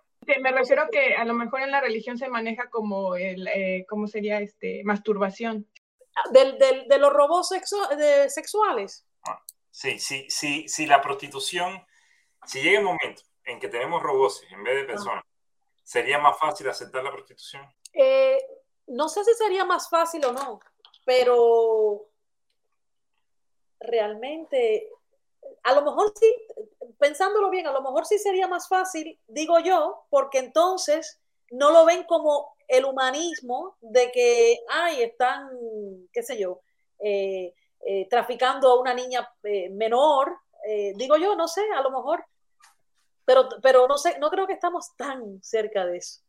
me refiero que a lo mejor en la religión se maneja como el, eh, ¿cómo sería este? Masturbación.
Del, del, de los robots de sexuales.
Ah, sí, sí, sí, sí, la prostitución, si llega el momento en que tenemos robots en vez de personas, ¿sería más fácil aceptar la prostitución?
Eh, no sé si sería más fácil o no, pero realmente, a lo mejor sí, pensándolo bien, a lo mejor sí sería más fácil, digo yo, porque entonces no lo ven como el humanismo de que, ay, están, qué sé yo, eh, eh, traficando a una niña eh, menor, digo yo, no sé, a lo mejor, pero, pero no sé, no creo que estamos tan cerca de eso.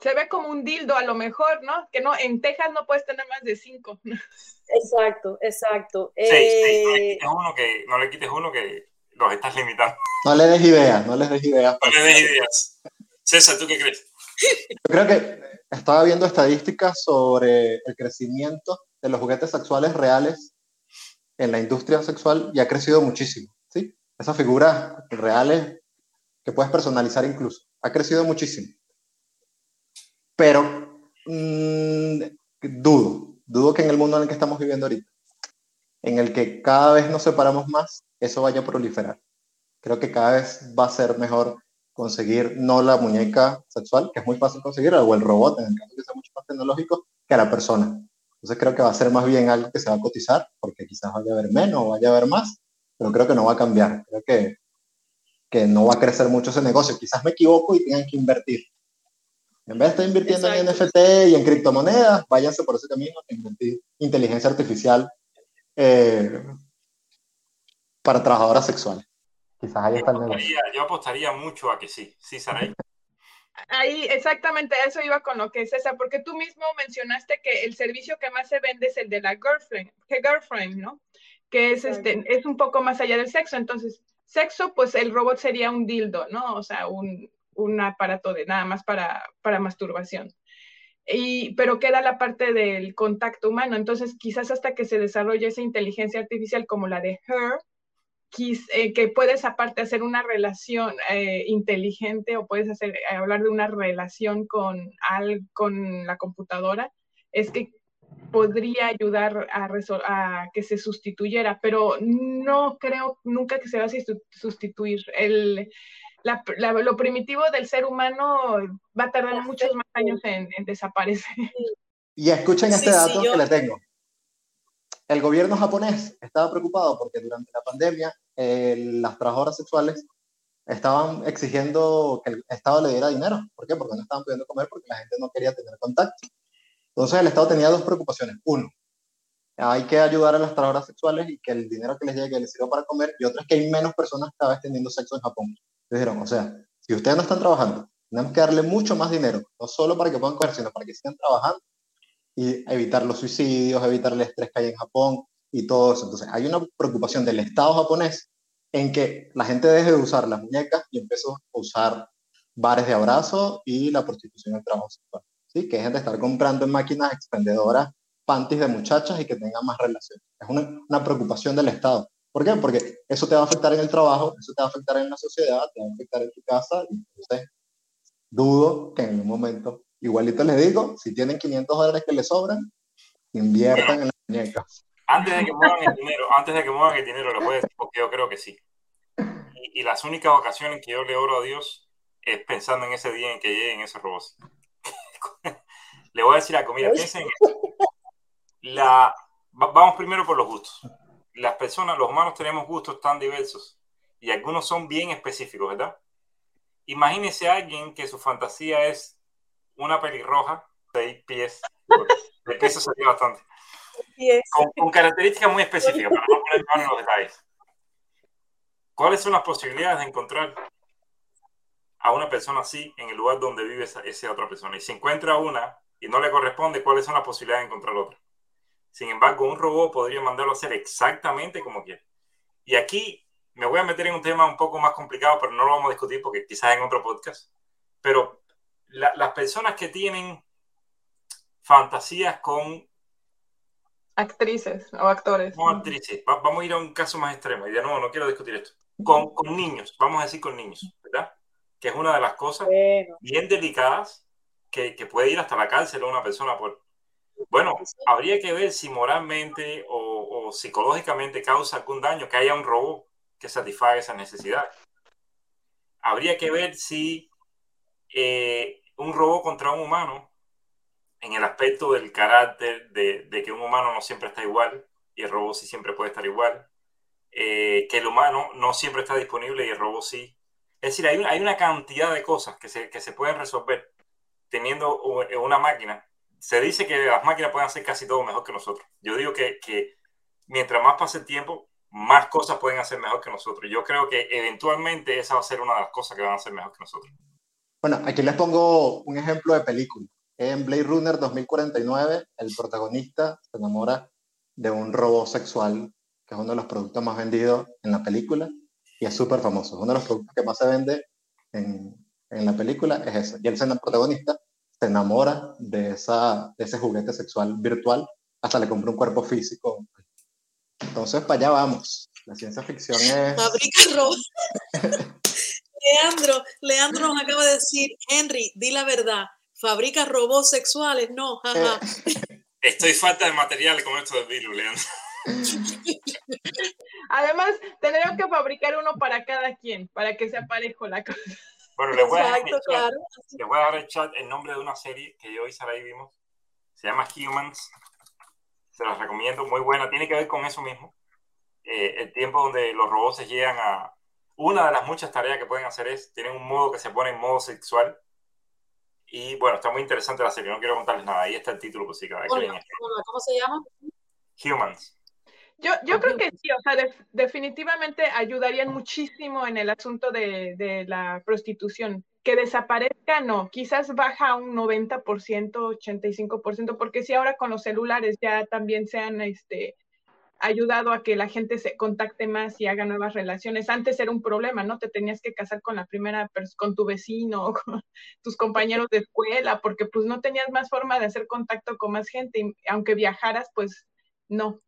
Se ve como un dildo a lo mejor, ¿no? Que no, en Texas no puedes tener más de cinco. [LAUGHS]
Exacto, exacto.
Sí, sí, no, le uno que, no le quites uno que los estás limitando.
No le des ideas, no les des ideas.
No le des ideas. César, ¿tú qué crees?
Yo creo que estaba viendo estadísticas sobre el crecimiento de los juguetes sexuales reales en la industria sexual y ha crecido muchísimo. ¿sí? Esas figuras reales que puedes personalizar incluso. Ha crecido muchísimo. Pero mmm, dudo, dudo que en el mundo en el que estamos viviendo ahorita, en el que cada vez nos separamos más, eso vaya a proliferar. Creo que cada vez va a ser mejor conseguir no la muñeca sexual, que es muy fácil conseguir, o el robot, en el caso que sea mucho más tecnológico, que a la persona. Entonces creo que va a ser más bien algo que se va a cotizar, porque quizás vaya a haber menos o vaya a haber más, pero creo que no va a cambiar. Creo que, que no va a crecer mucho ese negocio. Quizás me equivoco y tengan que invertir. En vez de estar invirtiendo en NFT y en criptomonedas, váyanse por ese camino, invertir inteligencia artificial eh, para trabajadoras sexuales. Quizás ahí está el negocio.
Yo apostaría mucho a que sí. Sí, Saray.
Ahí, exactamente, eso iba con lo que es esa, porque tú mismo mencionaste que el servicio que más se vende es el de la girlfriend, que girlfriend, ¿no? Que es, este, es un poco más allá del sexo. Entonces, sexo, pues el robot sería un dildo, ¿no? O sea, un, un aparato de nada más para, para masturbación. Y, pero queda la parte del contacto humano. Entonces, quizás hasta que se desarrolle esa inteligencia artificial como la de Her, eh, que puedes aparte hacer una relación eh, inteligente o puedes hacer, eh, hablar de una relación con, al, con la computadora, es que podría ayudar a, a, que se sustituyera, pero no creo nunca que se va a sustituir. El, la, lo primitivo del ser humano va a tardar muchos más años en, desaparecer.
Y escuchen este dato que le tengo el gobierno japonés estaba preocupado porque durante la pandemia las trabajadoras sexuales estaban exigiendo que el Estado le diera dinero. ¿Por qué? Porque no estaban pudiendo comer porque la gente no quería tener contacto. Entonces el Estado tenía dos preocupaciones. Uno, hay que ayudar a las trabajadoras sexuales y que el dinero que les llegue les sirva para comer. Y otra es que hay menos personas cada vez teniendo sexo en Japón. Dijeron, o sea, si ustedes no están trabajando, tenemos que darle mucho más dinero, no solo para que puedan comer, sino para que sigan trabajando y evitar los suicidios, evitar el estrés que hay en Japón y todo eso. Entonces, hay una preocupación del Estado japonés en que la gente deje de usar las muñecas y empiece a usar bares de abrazo y la prostitución del trabajo sexual. ¿sí? Que dejen de estar comprando en máquinas expendedoras panties de muchachas y que tengan más relaciones. Es una, una preocupación del Estado. ¿Por qué? Porque eso te va a afectar en el trabajo, eso te va a afectar en la sociedad, te va a afectar en tu casa. Y entonces, dudo que en un momento Igualito les digo, si tienen 500 dólares que les sobran, inviertan en las muñecas.
Antes de que muevan el dinero, antes de que muevan el dinero, lo puedes decir porque yo creo que sí. Y, las únicas ocasiones que yo le oro a Dios es pensando en ese día en que lleguen esos robots. [LAUGHS] Le voy a decir algo, mira, piensen en esto. La, vamos primero por los gustos. Las personas, los humanos tenemos gustos tan diversos y algunos son bien específicos, ¿verdad? Imagínese a alguien que su fantasía es una pelirroja, seis pies, de peso sería bastante, con, con, características muy específicas, para no poner en los detalles. ¿Cuáles son las posibilidades de encontrar a una persona así en el lugar donde vive esa, esa otra persona? Y si encuentra una y no le corresponde, ¿cuáles son las posibilidades de encontrar otra? Sin embargo, un robot podría mandarlo a hacer exactamente como quiere. Y aquí me voy a meter en un tema un poco más complicado, pero no lo vamos a discutir porque quizás en otro podcast. Pero la, las personas que tienen fantasías con
actrices o actores.
Con actrices. Va, vamos a ir a un caso más extremo. Y de nuevo, no quiero discutir esto. Con, con niños, vamos a decir con niños, ¿verdad? Que es una de las cosas bueno. bien delicadas que, que, puede ir hasta la cárcel a una persona por, bueno, habría que ver si moralmente o, o, psicológicamente causa algún daño que haya un robot que satisfaga esa necesidad. Habría que ver si eh, un robot contra un humano, en el aspecto del carácter, de, que un humano no siempre está igual y el robot sí siempre puede estar igual, eh, que el humano no siempre está disponible y el robot sí. Es decir, hay, una cantidad de cosas que se, que se pueden resolver teniendo una máquina se dice que las máquinas pueden hacer casi todo mejor que nosotros. Yo digo que, que, mientras más pase el tiempo, más cosas pueden hacer mejor que nosotros. Yo creo que eventualmente esa va a ser una de las cosas que van a hacer mejor que nosotros.
Bueno, aquí les pongo un ejemplo de película. En Blade Runner 2049, el protagonista se enamora de un robot sexual, que es uno de los productos más vendidos en la película, y es súper famoso. Uno de los productos que más se vende en, en la película es ese. Y él el protagonista se enamora de, esa, de ese juguete sexual virtual, hasta le compra un cuerpo físico. Entonces, para allá vamos. La ciencia ficción es...
Fabrica robots. [LAUGHS] Leandro, Leandro nos acaba de decir, Henry, di la verdad, fabrica robots sexuales, no, jaja.
Estoy falta de material con esto del virus, Leandro. [LAUGHS]
Además, tendremos que fabricar uno para cada quien, para que sea parejo la cosa.
Bueno, les voy, Exacto, a claro. les voy a dar el chat el nombre de una serie que yo y Sarai vimos. Se llama Humans. Se las recomiendo, muy buena. Tiene que ver con eso mismo. Eh, el tiempo donde los robots se llegan a... Una de las muchas tareas que pueden hacer es, tienen un modo que se pone en modo sexual. Y bueno, está muy interesante la serie, no quiero contarles nada. Ahí está el título, pues sí, cada vez
Hola, que ¿Cómo se llama?
Humans.
Yo, yo creo que sí, o sea, de, definitivamente ayudarían muchísimo en el asunto de, de, la prostitución. Que desaparezca, no, quizás baja un 90%, 85%, porque si ahora con los celulares ya también se han este, ayudado a que la gente se contacte más y haga nuevas relaciones. Antes era un problema, ¿no? Te tenías que casar con la primera con tu vecino o con [LAUGHS] tus compañeros de escuela, porque pues no tenías más forma de hacer contacto con más gente, y aunque viajaras, pues no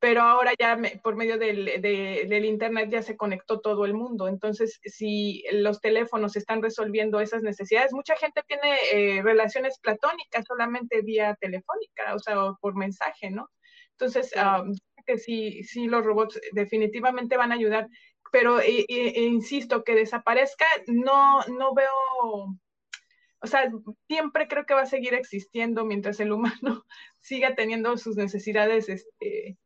pero ahora ya me, por medio del, de, del, Internet ya se conectó todo el mundo. Entonces, si los teléfonos están resolviendo esas necesidades, mucha gente tiene eh, relaciones platónicas solamente vía telefónica, o sea, por mensaje, ¿no? Entonces, um, que sí, sí, los robots definitivamente van a ayudar, pero e, e, insisto, que desaparezca, no, no veo o sea, siempre creo que va a seguir existiendo mientras el humano [LAUGHS] siga teniendo sus necesidades este,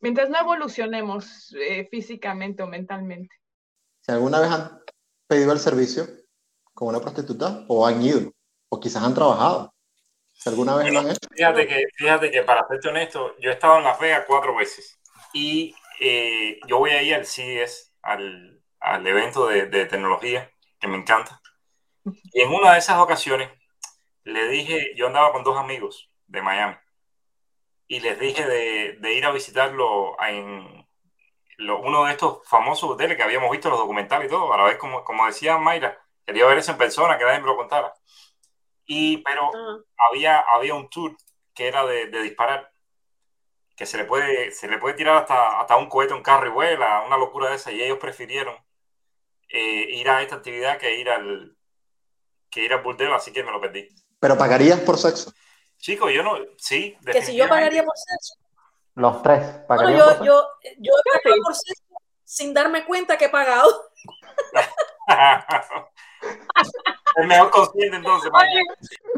mientras no evolucionemos eh, físicamente o mentalmente.
Si alguna vez han pedido el servicio con una prostituta o han ido o quizás han trabajado. Alguna vez lo han hecho.
Fíjate que, fíjate que para serte honesto, yo he estado en Las Vegas cuatro veces y eh, yo voy ahí al CES, al, al evento de, de tecnología, que me encanta. Y en una de esas ocasiones le dije, yo andaba con dos amigos de Miami y les dije de, de ir a visitarlo en lo, uno de estos famosos hoteles que habíamos visto en los documentales y todo, para ver, como, como decía Mayra, quería ver eso en persona, que nadie me lo contara. Y, pero uh-huh. había, había un tour que era de, de, disparar, que se le puede, se le puede tirar hasta, hasta un cohete, un carro y vuela, una locura de esa, y ellos prefirieron eh, ir a esta actividad que ir al que ir al burdel, así que me lo perdí.
¿Pero pagarías por sexo?
Chico, yo no, sí.
Que si yo pagaría por sexo.
Los tres.
No, yo, por yo, yo pagaría por sexo sin darme cuenta que he pagado. [LAUGHS] [LAUGHS]
Es mejor consciente entonces.
Oye,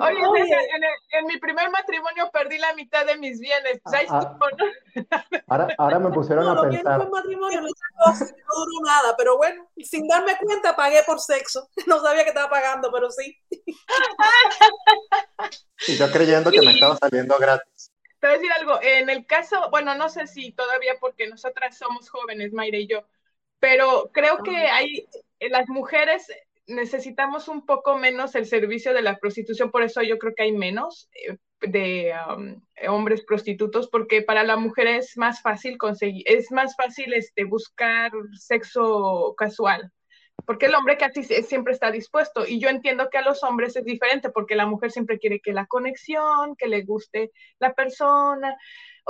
oye, oye. En, el, en, mi primer matrimonio perdí la mitad de mis bienes. Pues ah,
ah, ahora, ahora me pusieron a pensar.
No, matrimonio, no, no duró nada, pero bueno, sin darme cuenta pagué por sexo. [LAUGHS] No sabía que estaba pagando, pero sí.
Y yo creyendo que me estaba saliendo gratis.
Te voy a decir algo, en el caso, bueno, no sé si todavía porque nosotras somos jóvenes, Mayra y yo, pero creo que hay, las mujeres necesitamos un poco menos el servicio de la prostitución, por eso yo creo que hay menos eh, de um, hombres prostitutos, porque para la mujer es más fácil conseguir, es más fácil este, buscar sexo casual, porque el hombre casi siempre está dispuesto, y yo entiendo que a los hombres es diferente, porque la mujer siempre quiere que la conexión, que le guste la persona,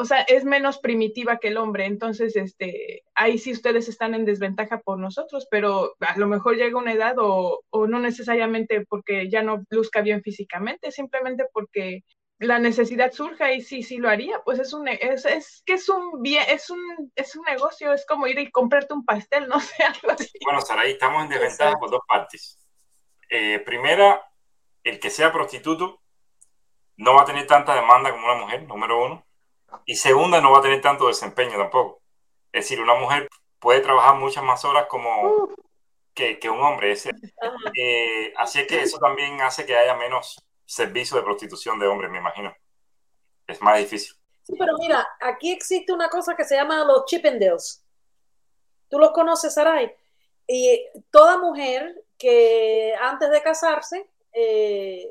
o sea, es menos primitiva que el hombre, entonces, este, ahí sí ustedes están en desventaja por nosotros, pero a lo mejor llega una edad o, o no necesariamente porque ya no luzca bien físicamente, simplemente porque la necesidad surja y sí, sí lo haría, pues es un, es, es que es un bien, es un, es un negocio, es como ir y comprarte un pastel, no [LAUGHS] sé, algo así.
Bueno, Saraí, estamos en desventaja por dos partes. Eh, primera, el que sea prostituto no va a tener tanta demanda como una mujer, número uno. Y segunda, no va a tener tanto desempeño tampoco. Es decir, una mujer puede trabajar muchas más horas como que, que un hombre. Eh, así es que eso también hace que haya menos servicio de prostitución de hombres, me imagino. Es más difícil.
Sí, pero mira, aquí existe una cosa que se llama los Chippendales. ¿Tú los conoces, Saray? Y toda mujer que antes de casarse, eh,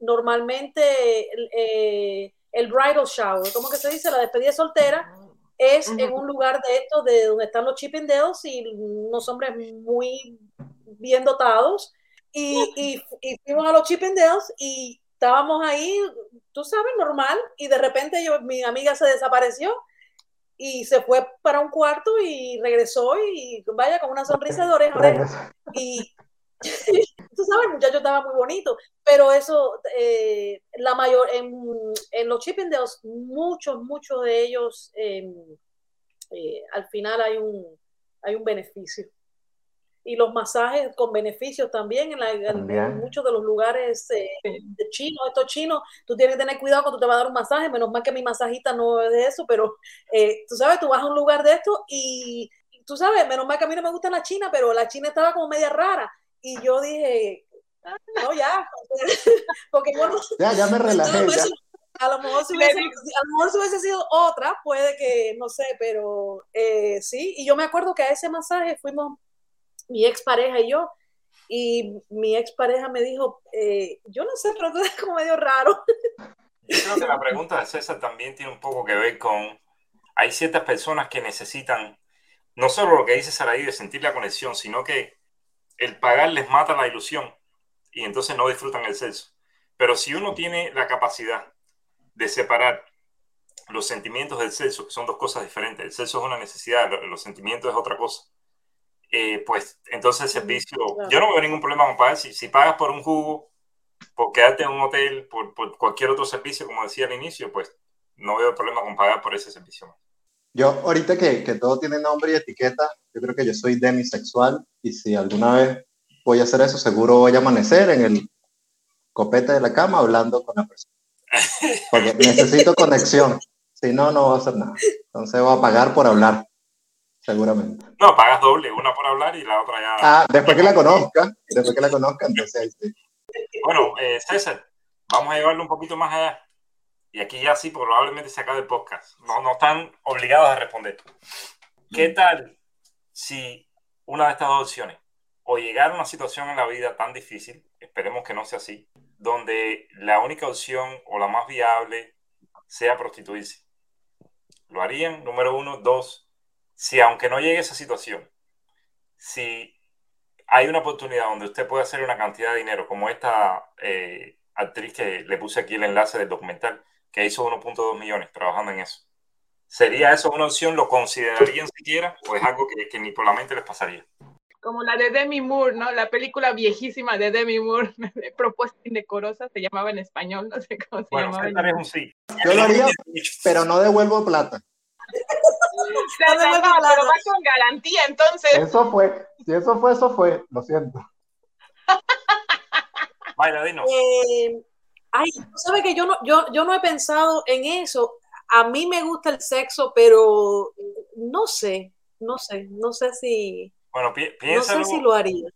normalmente eh, el bridal shower, ¿cómo que se dice? La despedida soltera es en un lugar de estos de donde están los Chippendales y unos hombres muy bien dotados. Y, y, fuimos a los Chippendales y estábamos ahí, tú sabes, normal, y de repente yo, mi amiga se desapareció y se fue para un cuarto y regresó y vaya con una sonrisa de oreja Y [LAUGHS] tú sabes, el muchacho estaba muy bonito, pero eso, eh, la mayor, en, en los Chippendales, muchos, muchos de ellos, em, eh, al final hay un, hay un beneficio. Y los masajes con beneficios también en, muchos de los lugares eh, chinos, estos chinos, tú tienes que tener cuidado cuando te va a dar un masaje, menos mal que mi masajista no es de eso, pero eh, tú sabes, tú vas a un lugar de esto y tú sabes, menos mal que a mí no me gusta la China, pero la China estaba como media rara y yo dije, no, ya, [LAUGHS] porque bueno, [LAUGHS]
ya, ya me [LAUGHS] relajé.
a lo, mejor si hubiese, a lo mejor si hubiese sido otra, puede que, no sé, pero eh, sí, y yo me acuerdo que a ese masaje fuimos mi expareja y yo. Y mi expareja me dijo, eh, yo no sé, pero tú eres como medio raro.
Yo creo que la pregunta de César también tiene un poco que ver con, hay ciertas personas que necesitan, no solo lo que dice Saraí de sentir la conexión, sino que el pagar les mata la ilusión y entonces no disfrutan el sexo. Pero si uno tiene la capacidad de separar los sentimientos del sexo, que son dos cosas diferentes, el sexo es una necesidad, los sentimientos es otra cosa eh, pues entonces el servicio, yo no veo ningún problema con pagar. Si, si pagas por un jugo, por quedarte en un hotel, por, por, cualquier otro servicio, como decía al inicio, pues no veo problema con pagar por ese servicio.
Yo, ahorita que, que todo tiene nombre y etiqueta, yo creo que yo soy demisexual y si alguna vez voy a hacer eso, seguro voy a amanecer en el copete de la cama hablando con la persona. Porque [LAUGHS] necesito conexión. Si no, no voy a hacer nada. Entonces voy a pagar por hablar seguramente.
No, pagas doble, una por hablar y la otra ya.
Ah, después que la conozca, después que la conozca, entonces sí.
Bueno, eh, César, vamos a llevarlo un poquito más allá. Y aquí ya sí, probablemente se acabe el podcast. No, no están obligados a responder. ¿Qué tal si una de estas dos opciones, o llegar a una situación en la vida tan difícil, esperemos que no sea así, donde la única opción o la más viable sea prostituirse? ¿Lo harían? Número uno. Dos, si aunque no llegue a esa situación, si hay una oportunidad donde usted puede hacer una cantidad de dinero, como esta eh, actriz que le puse aquí el enlace del documental, que hizo 1.2 millones trabajando en eso. ¿Sería eso una opción? ¿Lo considerarían siquiera? ¿O es algo que, ni por la mente les pasaría?
Como la de Demi Moore, ¿no? La película viejísima de Demi Moore, [LAUGHS] Propuesta Indecorosa, se llamaba en español, no sé cómo se bueno, llamaba.
Es un sí.
Yo lo haría, [LAUGHS] pero no devuelvo plata
pero va con garantía, entonces.
Eso fue, si eso fue, eso fue, lo siento.
Vaya, dinos.
Eh, ay, ¿sabes que yo no, yo, yo no he pensado en eso? A mí me gusta el sexo, pero no sé, no sé, no sé si...
Bueno, piénsalo.
No sé si lo haría.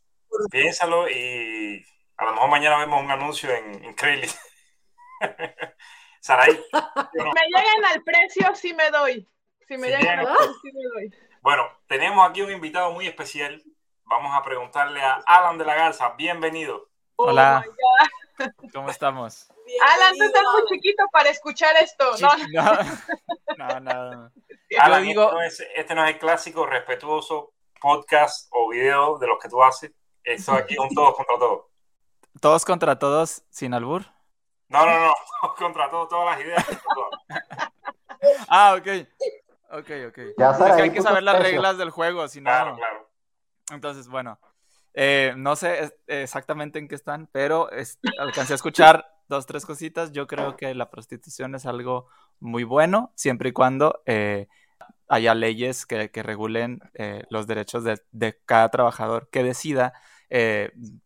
Piénsalo y a lo mejor mañana vemos un anuncio en, en Craigslist. [LAUGHS] Saray.
Si me llegan al precio, sí me doy. Si me llegan al precio, sí me doy.
Bueno, tenemos aquí un invitado muy especial. Vamos a preguntarle a Alan de la Garza. Bienvenido.
Oh Hola. ¿Cómo estamos?
Alan, tú estás muy chiquito para escuchar esto.
No, no, no. [LAUGHS]
Alan, digo... este, no es, el clásico respetuoso podcast o video de los que tú haces. Esto aquí es un todos contra todos.
¿Todos contra todos sin albur?
No, no, no. [LAUGHS] Contra todos, todas las ideas. [LAUGHS]
ah, ok. Ok, ok. Ya hay que saber las reglas del juego, si no.
Claro, claro.
Entonces, bueno. Eh, no sé exactamente en qué están, pero alcancé a escuchar dos, tres cositas. Yo creo que la prostitución es algo muy bueno, siempre y cuando eh, haya leyes que, regulen eh, los derechos de, cada trabajador que decida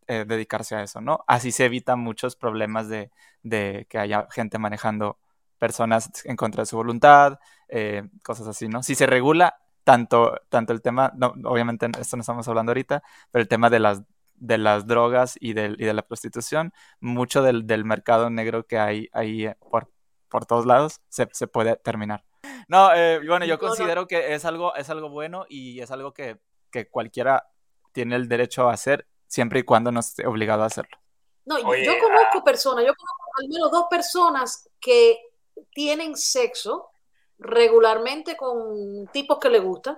dedicarse a eso, ¿no? Así se evitan muchos problemas de, de que haya gente manejando personas en contra de su voluntad, eh, cosas así, ¿no? Si se regula tanto, tanto el tema, no, obviamente esto no estamos hablando ahorita, pero el tema de las, de las drogas y, del, y de la prostitución, mucho del, del, mercado negro que hay ahí eh, por, por todos lados se, se puede terminar. No, eh, bueno, yo considero que es algo, es algo bueno y es algo que, que cualquiera tiene el derecho a hacer siempre y cuando no esté obligado a hacerlo.
No, yo conozco personas, yo conozco al menos dos personas que tienen sexo regularmente con tipos que le gustan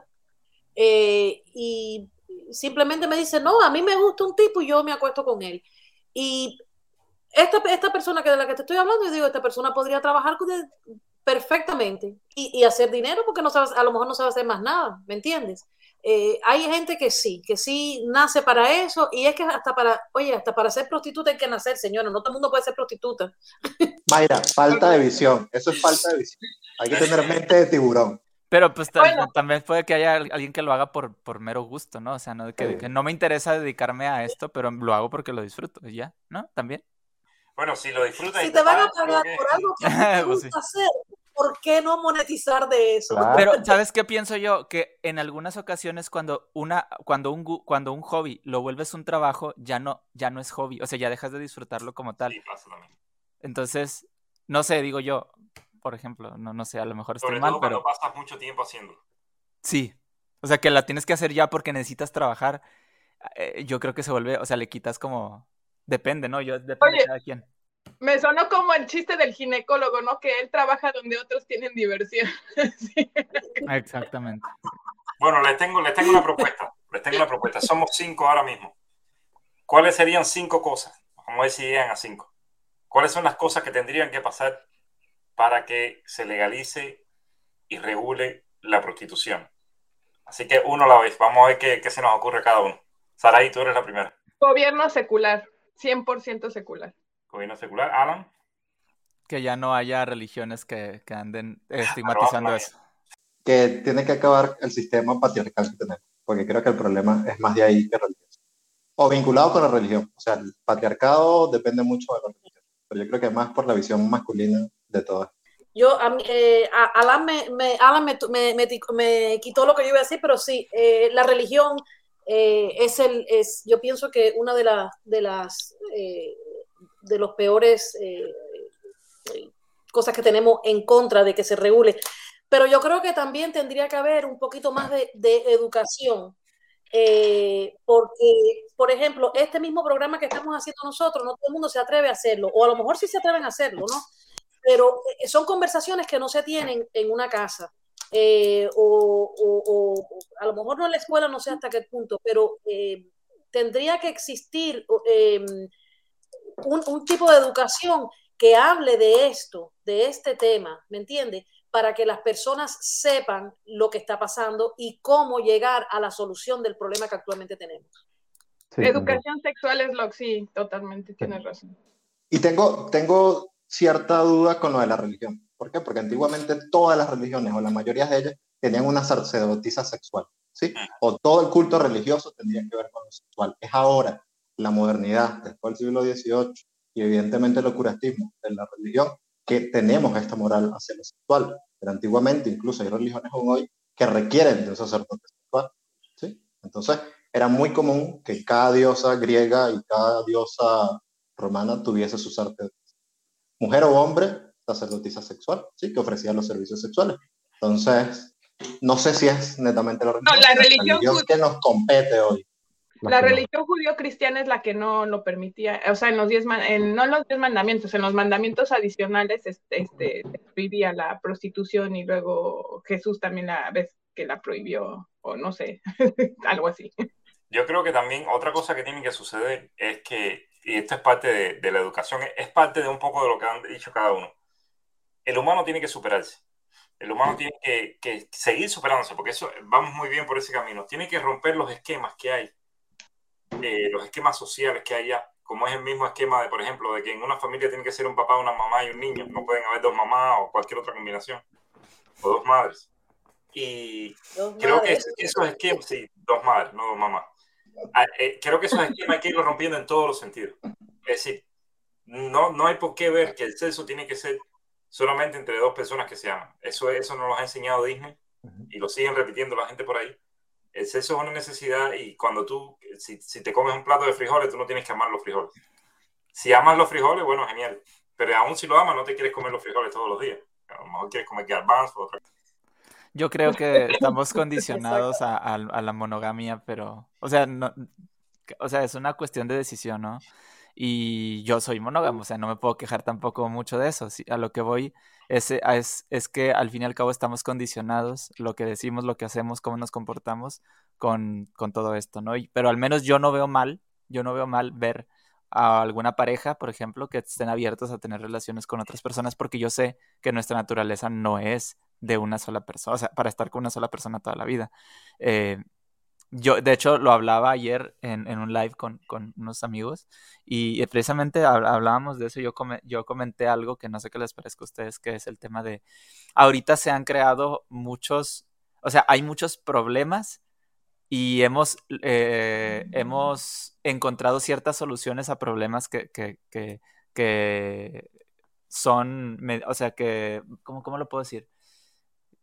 eh, y simplemente me dicen, no, a mí me gusta un tipo y yo me acuesto con él. Y esta, esta persona que de la que te estoy hablando, yo digo, esta persona podría trabajar perfectamente y, y, hacer dinero porque no sabes, a lo mejor no sabe hacer más nada, ¿me entiendes? Eh, hay gente que sí, que sí nace para eso y es que hasta para, oye, hasta para ser prostituta hay que nacer, señora, no todo el mundo puede ser prostituta.
Mayra, falta de visión, eso es falta de visión. Hay que tener mente de tiburón.
Pero pues también puede que haya alguien que lo haga por, por mero gusto, ¿no? O sea, no, que, no me interesa dedicarme a esto, pero lo hago porque lo disfruto, y ya, ¿no? También.
Bueno, si lo disfrutas...
Si te, van a pagar por algo que [LAUGHS] te pues gusta hacer, ¿por qué no monetizar de eso?
Pero, ¿sabes qué pienso yo? Que en algunas ocasiones cuando una, cuando un, cuando un hobby lo vuelves un trabajo, ya no, ya no es hobby. O sea, ya dejas de disfrutarlo como tal. Entonces, no sé, digo yo, por ejemplo, no, no sé, a lo mejor estoy mal, pero.
pasas mucho tiempo haciendo.
Sí. O sea, que la tienes que hacer ya porque necesitas trabajar. Eh, yo creo que se vuelve, o sea, le quitas como. Depende, ¿no? Yo depende de cada quien.
Me sonó como el chiste del ginecólogo, ¿no? Que él trabaja donde otros tienen diversión. [LAUGHS]
Exactamente.
Bueno, les tengo, les tengo una propuesta. Les tengo una propuesta. Somos cinco ahora mismo. ¿Cuáles serían cinco cosas? Vamos a ver si llegan a cinco. ¿Cuáles son las cosas que tendrían que pasar para que se legalice y regule la prostitución? Así que uno a la vez. Vamos a ver qué, qué se nos ocurre a cada uno. Saraí, tú eres la primera.
Gobierno secular. 100% secular
gobierno secular. Alan.
Que ya no haya religiones que, que anden estigmatizando eso.
Que tiene que acabar el sistema patriarcal que tenemos, porque creo que el problema es más de ahí que religioso. O vinculado con la religión. O sea, el patriarcado depende mucho de la religión, pero yo creo que más por la visión masculina de todas.
Yo, eh, Alan, me, me, Alan me, me, quitó lo que yo iba a decir, pero sí, eh, la religión eh, es el, es, yo pienso que una de, las de las de los peores eh, cosas que tenemos en contra de que se regule. Pero yo creo que también tendría que haber un poquito más de, educación, eh, porque, por ejemplo, este mismo programa que estamos haciendo nosotros, no todo el mundo se atreve a hacerlo, o a lo mejor sí se atreven a hacerlo, ¿no? Pero eh, son conversaciones que no se tienen en una casa. o, a lo mejor no en la escuela, no sé hasta qué punto, pero tendría que existir un, tipo de educación que hable de esto, de este tema, ¿me entiende? Para que las personas sepan lo que está pasando y cómo llegar a la solución del problema que actualmente tenemos.
Educación sexual es lo que sí, totalmente, tienes razón.
Y tengo, tengo cierta duda con lo de la religión. ¿Por qué? Porque antiguamente todas las religiones, o la mayoría de ellas, tenían una sacerdotisa sexual, ¿sí? O todo el culto religioso tendría que ver con lo sexual. Es ahora la modernidad, después del siglo XVIII, y evidentemente el ocurrentismo de la religión, que tenemos esta moral hacia lo sexual. Pero antiguamente incluso hay religiones aún hoy que requieren de un sacerdote sexual. ¿sí? Entonces era muy común que cada diosa griega y cada diosa romana tuviese sus artes. Mujer o hombre, sacerdotisa sexual, ¿sí? que ofrecía los servicios sexuales. Entonces, no sé si es netamente la religión,
no, la religión,
que nos compete hoy.
La, religión judío-cristiana es la que no lo permitía, o sea, en los diez, en, no en los diez mandamientos, en los mandamientos adicionales este, este, prohibía la prostitución y luego Jesús también la vez que la prohibió, o no sé, [LAUGHS] algo así.
Yo creo que también otra cosa que tiene que suceder es que, y esto es parte de, de la educación, es parte de un poco de lo que han dicho cada uno. El humano tiene que superarse. El humano tiene que, que, seguir superándose, porque eso vamos muy bien por ese camino. Tiene que romper los esquemas que hay eh, los esquemas sociales que haya, como es el mismo esquema de, por ejemplo, de que en una familia tiene que ser un papá, una mamá y un niño, no pueden haber dos mamás o cualquier otra combinación, o dos madres. Y creo que esos esquemas, sí, dos madres, no dos mamás. Ah, eh, creo que esos esquemas hay que irlos rompiendo en todos los sentidos. Es decir, no, no hay por qué ver que el sexo tiene que ser solamente entre dos personas que se aman. Eso, eso nos lo ha enseñado Disney y lo siguen repitiendo la gente por ahí el sexo es una necesidad y cuando tú, si, si, te comes un plato de frijoles, tú no tienes que amar los frijoles. Si amas los frijoles, bueno, genial. Pero aún si lo amas, no te quieres comer los frijoles todos los días. A lo mejor quieres comer garbanzo o otra cosa.
Yo creo que [LAUGHS] estamos condicionados a, a, a, la monogamia, pero, o sea, no, o sea, es una cuestión de decisión, ¿no? Y yo soy monógamo, o sea, no me puedo quejar tampoco mucho de eso. A lo que voy es, es, es, que al fin y al cabo estamos condicionados, lo que decimos, lo que hacemos, cómo nos comportamos con, con todo esto, ¿no? Y, pero al menos yo no veo mal, yo no veo mal ver a alguna pareja, por ejemplo, que estén abiertos a tener relaciones con otras personas, porque yo sé que nuestra naturaleza no es de una sola persona, o sea, para estar con una sola persona toda la vida. Eh, yo, de hecho, lo hablaba ayer en, en un live con, con, unos amigos y precisamente hablábamos de eso. Yo, yo comenté algo que no sé qué les parezca a ustedes, que es el tema de, ahorita se han creado muchos, o sea, hay muchos problemas y hemos, eh, hemos encontrado ciertas soluciones a problemas que, que, que, que son, o sea, que, ¿cómo, ¿cómo lo puedo decir?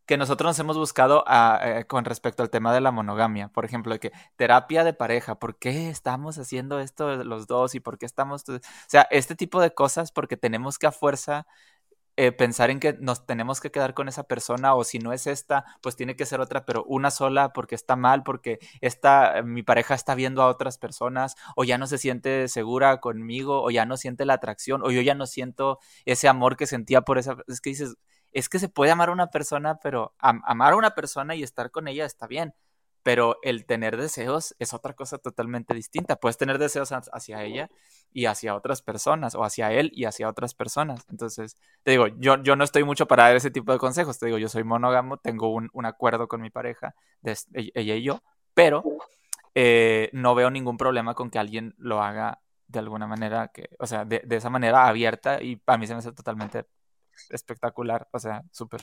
Que nosotros nos hemos buscado eh, con respecto al tema de la monogamia. Por ejemplo, de que terapia de pareja, ¿por qué estamos haciendo esto los dos y por qué estamos... O sea, este tipo de cosas porque tenemos que a fuerza eh, pensar en que nos tenemos que quedar con esa persona o si no es esta, pues tiene que ser otra, pero una sola porque está mal, porque esta, mi pareja está viendo a otras personas o ya no se siente segura conmigo o ya no siente la atracción o yo ya no siento ese amor que sentía por esa... Es que dices, es que se puede amar a una persona, pero amar a una persona y estar con ella está bien, pero el tener deseos es otra cosa totalmente distinta. Puedes tener deseos hacia ella y hacia otras personas, o hacia él y hacia otras personas. Entonces, te digo, yo, yo no estoy mucho para dar ese tipo de consejos. Te digo, yo soy monógamo, tengo un, un acuerdo con mi pareja, ella y yo, pero eh, no veo ningún problema con que alguien lo haga de alguna manera, que, o sea, de, de esa manera abierta y a mí se me hace totalmente espectacular, o sea, súper.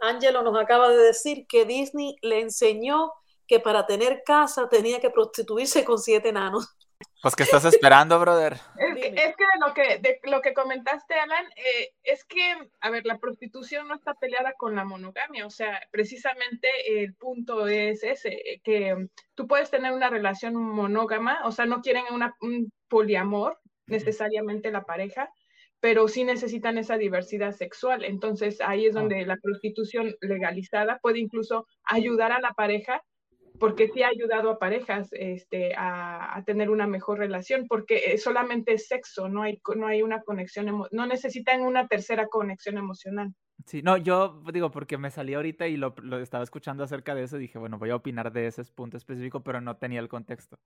Angelo nos acaba de decir que Disney le enseñó que para tener casa tenía que prostituirse con siete enanos.
Pues, ¿qué estás esperando, brother?
Es que, es que de, lo que, de lo que comentaste, Alan, eh, es que, a ver, la prostitución no está peleada con la monogamia, o sea, precisamente el punto es ese, que tú puedes tener una relación monógama, o sea, no quieren una, un poliamor necesariamente la pareja, pero sí necesitan esa diversidad sexual. Entonces ahí es donde la prostitución legalizada puede incluso ayudar a la pareja, porque sí ha ayudado a parejas este, a, a tener una mejor relación, porque solamente es sexo, no hay, no hay una conexión, no necesitan una tercera conexión emocional.
Sí, no, yo digo, porque me salí ahorita y lo, lo, estaba escuchando acerca de eso, dije, bueno, voy a opinar de ese punto específico, pero no tenía el contexto.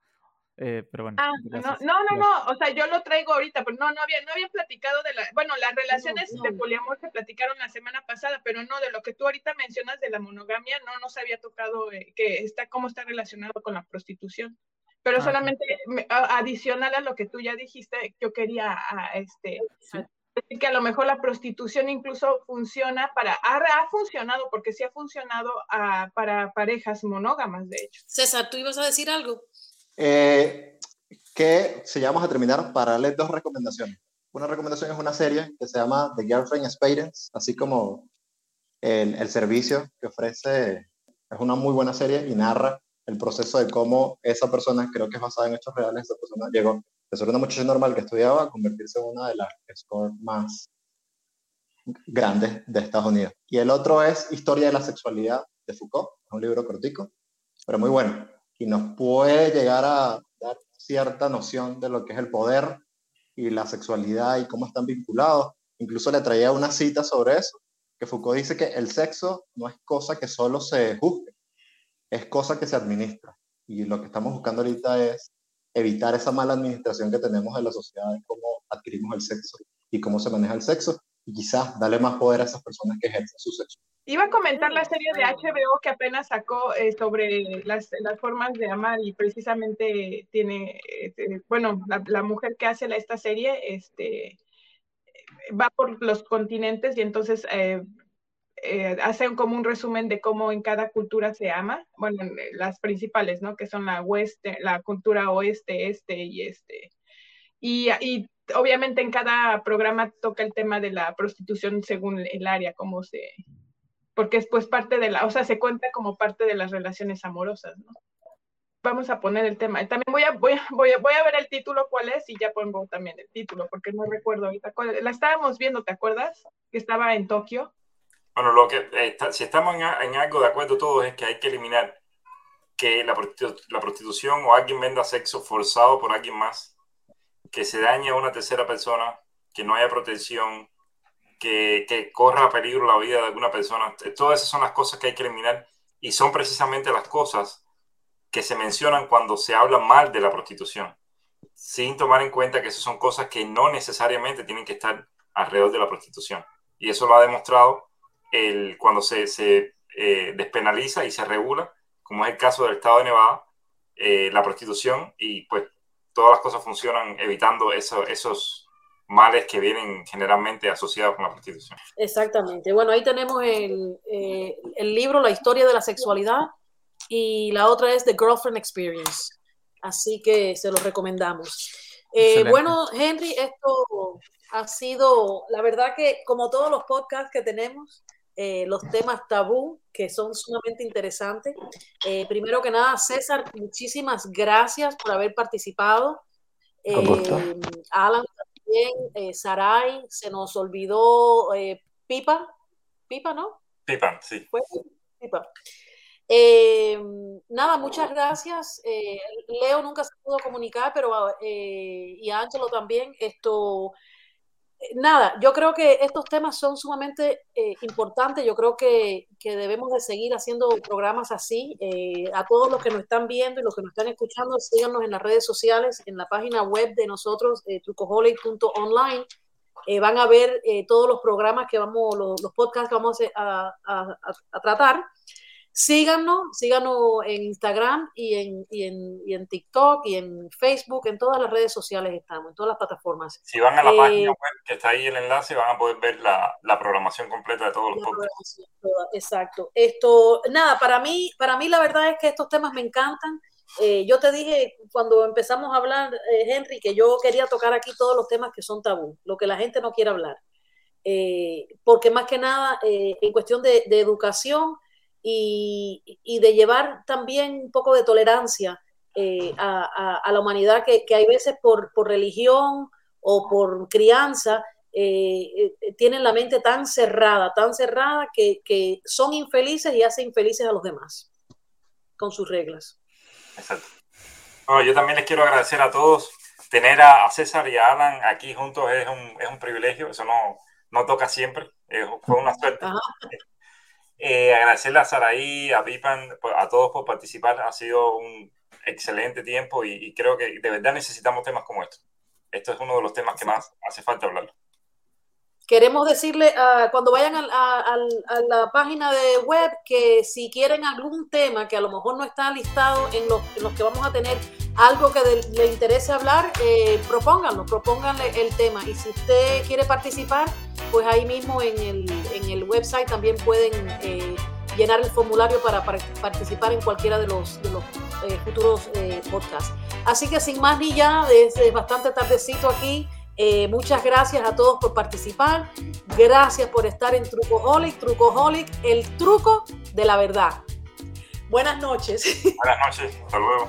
Eh, pero bueno.
Ah, no, no, no, no, o sea, yo lo traigo ahorita, pero no, no había, no había platicado de la, bueno, las relaciones no, no. de poliamor se platicaron la semana pasada, pero no, de lo que tú ahorita mencionas de la monogamia, no nos había tocado eh, que está, cómo está relacionado con la prostitución. Pero ah, solamente me, a, adicional a lo que tú ya dijiste, yo quería a, este, sí. decir que a lo mejor la prostitución incluso funciona para, ha, ha funcionado, porque sí ha funcionado a, para parejas monógamas, de hecho.
César, ¿tú ibas a decir algo?
Eh, que si ya vamos a terminar para darles dos recomendaciones. Una recomendación es una serie que se llama The Girlfriend Experience, así como el, el servicio que ofrece. Es una muy buena serie y narra el proceso de cómo esa persona, creo que es basada en hechos reales, esa persona llegó de ser una muchacha normal que estudiaba a convertirse en una de las scores más grandes de Estados Unidos. Y el otro es Historia de la Sexualidad de Foucault, es un libro cortico, pero muy bueno, y nos puede llegar a dar cierta noción de lo que es el poder y la sexualidad y cómo están vinculados. Incluso le traía una cita sobre eso, que Foucault dice que el sexo no es cosa que solo se juzgue, es cosa que se administra. Y lo que estamos buscando ahorita es evitar esa mala administración que tenemos en la sociedad de cómo adquirimos el sexo y cómo se maneja el sexo y quizás darle más poder a esas personas que ejercen su sexo.
Iba a comentar la serie de HBO que apenas sacó eh, sobre las, las, formas de amar y precisamente tiene, este, bueno, la, la, mujer que hace la, esta serie este, va por los continentes y entonces eh, eh, hacen como un resumen de cómo en cada cultura se ama, bueno, eh, las principales, ¿no? Que son la oeste, la cultura oeste, este y este. Y, y, obviamente en cada programa toca el tema de la prostitución según el área, cómo se, porque es pues parte de la, o sea, se cuenta como parte de las relaciones amorosas, ¿no? Vamos a poner el tema. También voy a, voy a, voy a, voy a ver el título cuál es y ya pongo también el título, porque no recuerdo ahorita. La estábamos viendo, ¿te acuerdas? Que estaba en Tokio.
Bueno, lo que eh, si estamos en, en, algo de acuerdo todos es que hay que eliminar que la, prostitu la, prostitución o alguien venda sexo forzado por alguien más, que se dañe a una tercera persona, que no haya protección, que, corra peligro la vida de alguna persona. Todas esas son las cosas que hay que eliminar y son precisamente las cosas que se mencionan cuando se habla mal de la prostitución, sin tomar en cuenta que esas son cosas que no necesariamente tienen que estar alrededor de la prostitución. Y eso lo ha demostrado el, cuando se, se eh, despenaliza y se regula, como es el caso del estado de Nevada, eh, la prostitución y pues todas las cosas funcionan evitando eso, esos males que vienen generalmente asociados con la prostitución.
Exactamente. Bueno, ahí tenemos el, eh, el libro La historia de la sexualidad y la otra es The Girlfriend Experience. Así que se los recomendamos. Eh, bueno, Henry, esto ha sido, la verdad que como todos los podcasts que tenemos, eh, los temas tabú, que son sumamente interesantes. Eh, primero que nada, César, muchísimas gracias por haber participado. Eh, Alan también, eh, Saray, se nos olvidó eh, Pipa, Pipa, ¿no?
Pipa, sí.
Pipa. Eh, nada, muchas gracias. Eh, Leo nunca se pudo comunicar, pero eh, y Ángelo también. Esto, nada, yo creo que estos temas son sumamente eh, importantes. Yo creo que, que, debemos de seguir haciendo programas así. Eh, a todos los que nos están viendo y los que nos están escuchando, síganos en las redes sociales, en la página web de nosotros, eh, trucoholic.online. Eh, van a ver eh, todos los programas que vamos, los, los podcasts que vamos a, a, a, a tratar. Síganos, síganos en Instagram y en, y, en, y en, TikTok y en Facebook, en todas las redes sociales estamos, en todas las plataformas.
Si van a la eh, página web que está ahí el enlace, van a poder ver la, la programación completa de todos los podcasts.
Exacto. Esto, nada, para mí, para mí la verdad es que estos temas me encantan. Eh, yo te dije cuando empezamos a hablar, eh, Henry, que yo quería tocar aquí todos los temas que son tabú, lo que la gente no quiere hablar. Eh, porque más que nada, en cuestión de, de educación, y, y, de llevar también un poco de tolerancia eh, a, a, a, la humanidad que, que hay veces por, por, religión o por crianza eh, eh, tienen la mente tan cerrada, tan cerrada que, que, son infelices y hacen infelices a los demás con sus reglas.
Exacto. Bueno, yo también les quiero agradecer a todos. Tener a, a César y a Alan aquí juntos es un, es un privilegio, eso no, no toca siempre, fue una suerte. Ajá. Eh, agradecerle a Saraí, a Pipan, a todos por participar. Ha sido un excelente tiempo y, y, creo que de verdad necesitamos temas como estos. Esto es uno de los temas que más hace falta hablar.
Queremos decirle uh, cuando vayan a, a, a, la página de web que si quieren algún tema que a lo mejor no está listado en los, en los que vamos a tener algo que de, le interese hablar, eh, propónganlo, propónganle el tema. Y si usted quiere participar, pues ahí mismo en el, en el website también pueden eh, llenar el formulario para, participar en cualquiera de los, de los eh, futuros eh, podcasts. Así que sin más ni ya, desde bastante tardecito aquí, muchas gracias a todos por participar. Gracias por estar en Trucoholic, Trucoholic, el truco de la verdad. Buenas noches.
Buenas noches, hasta luego.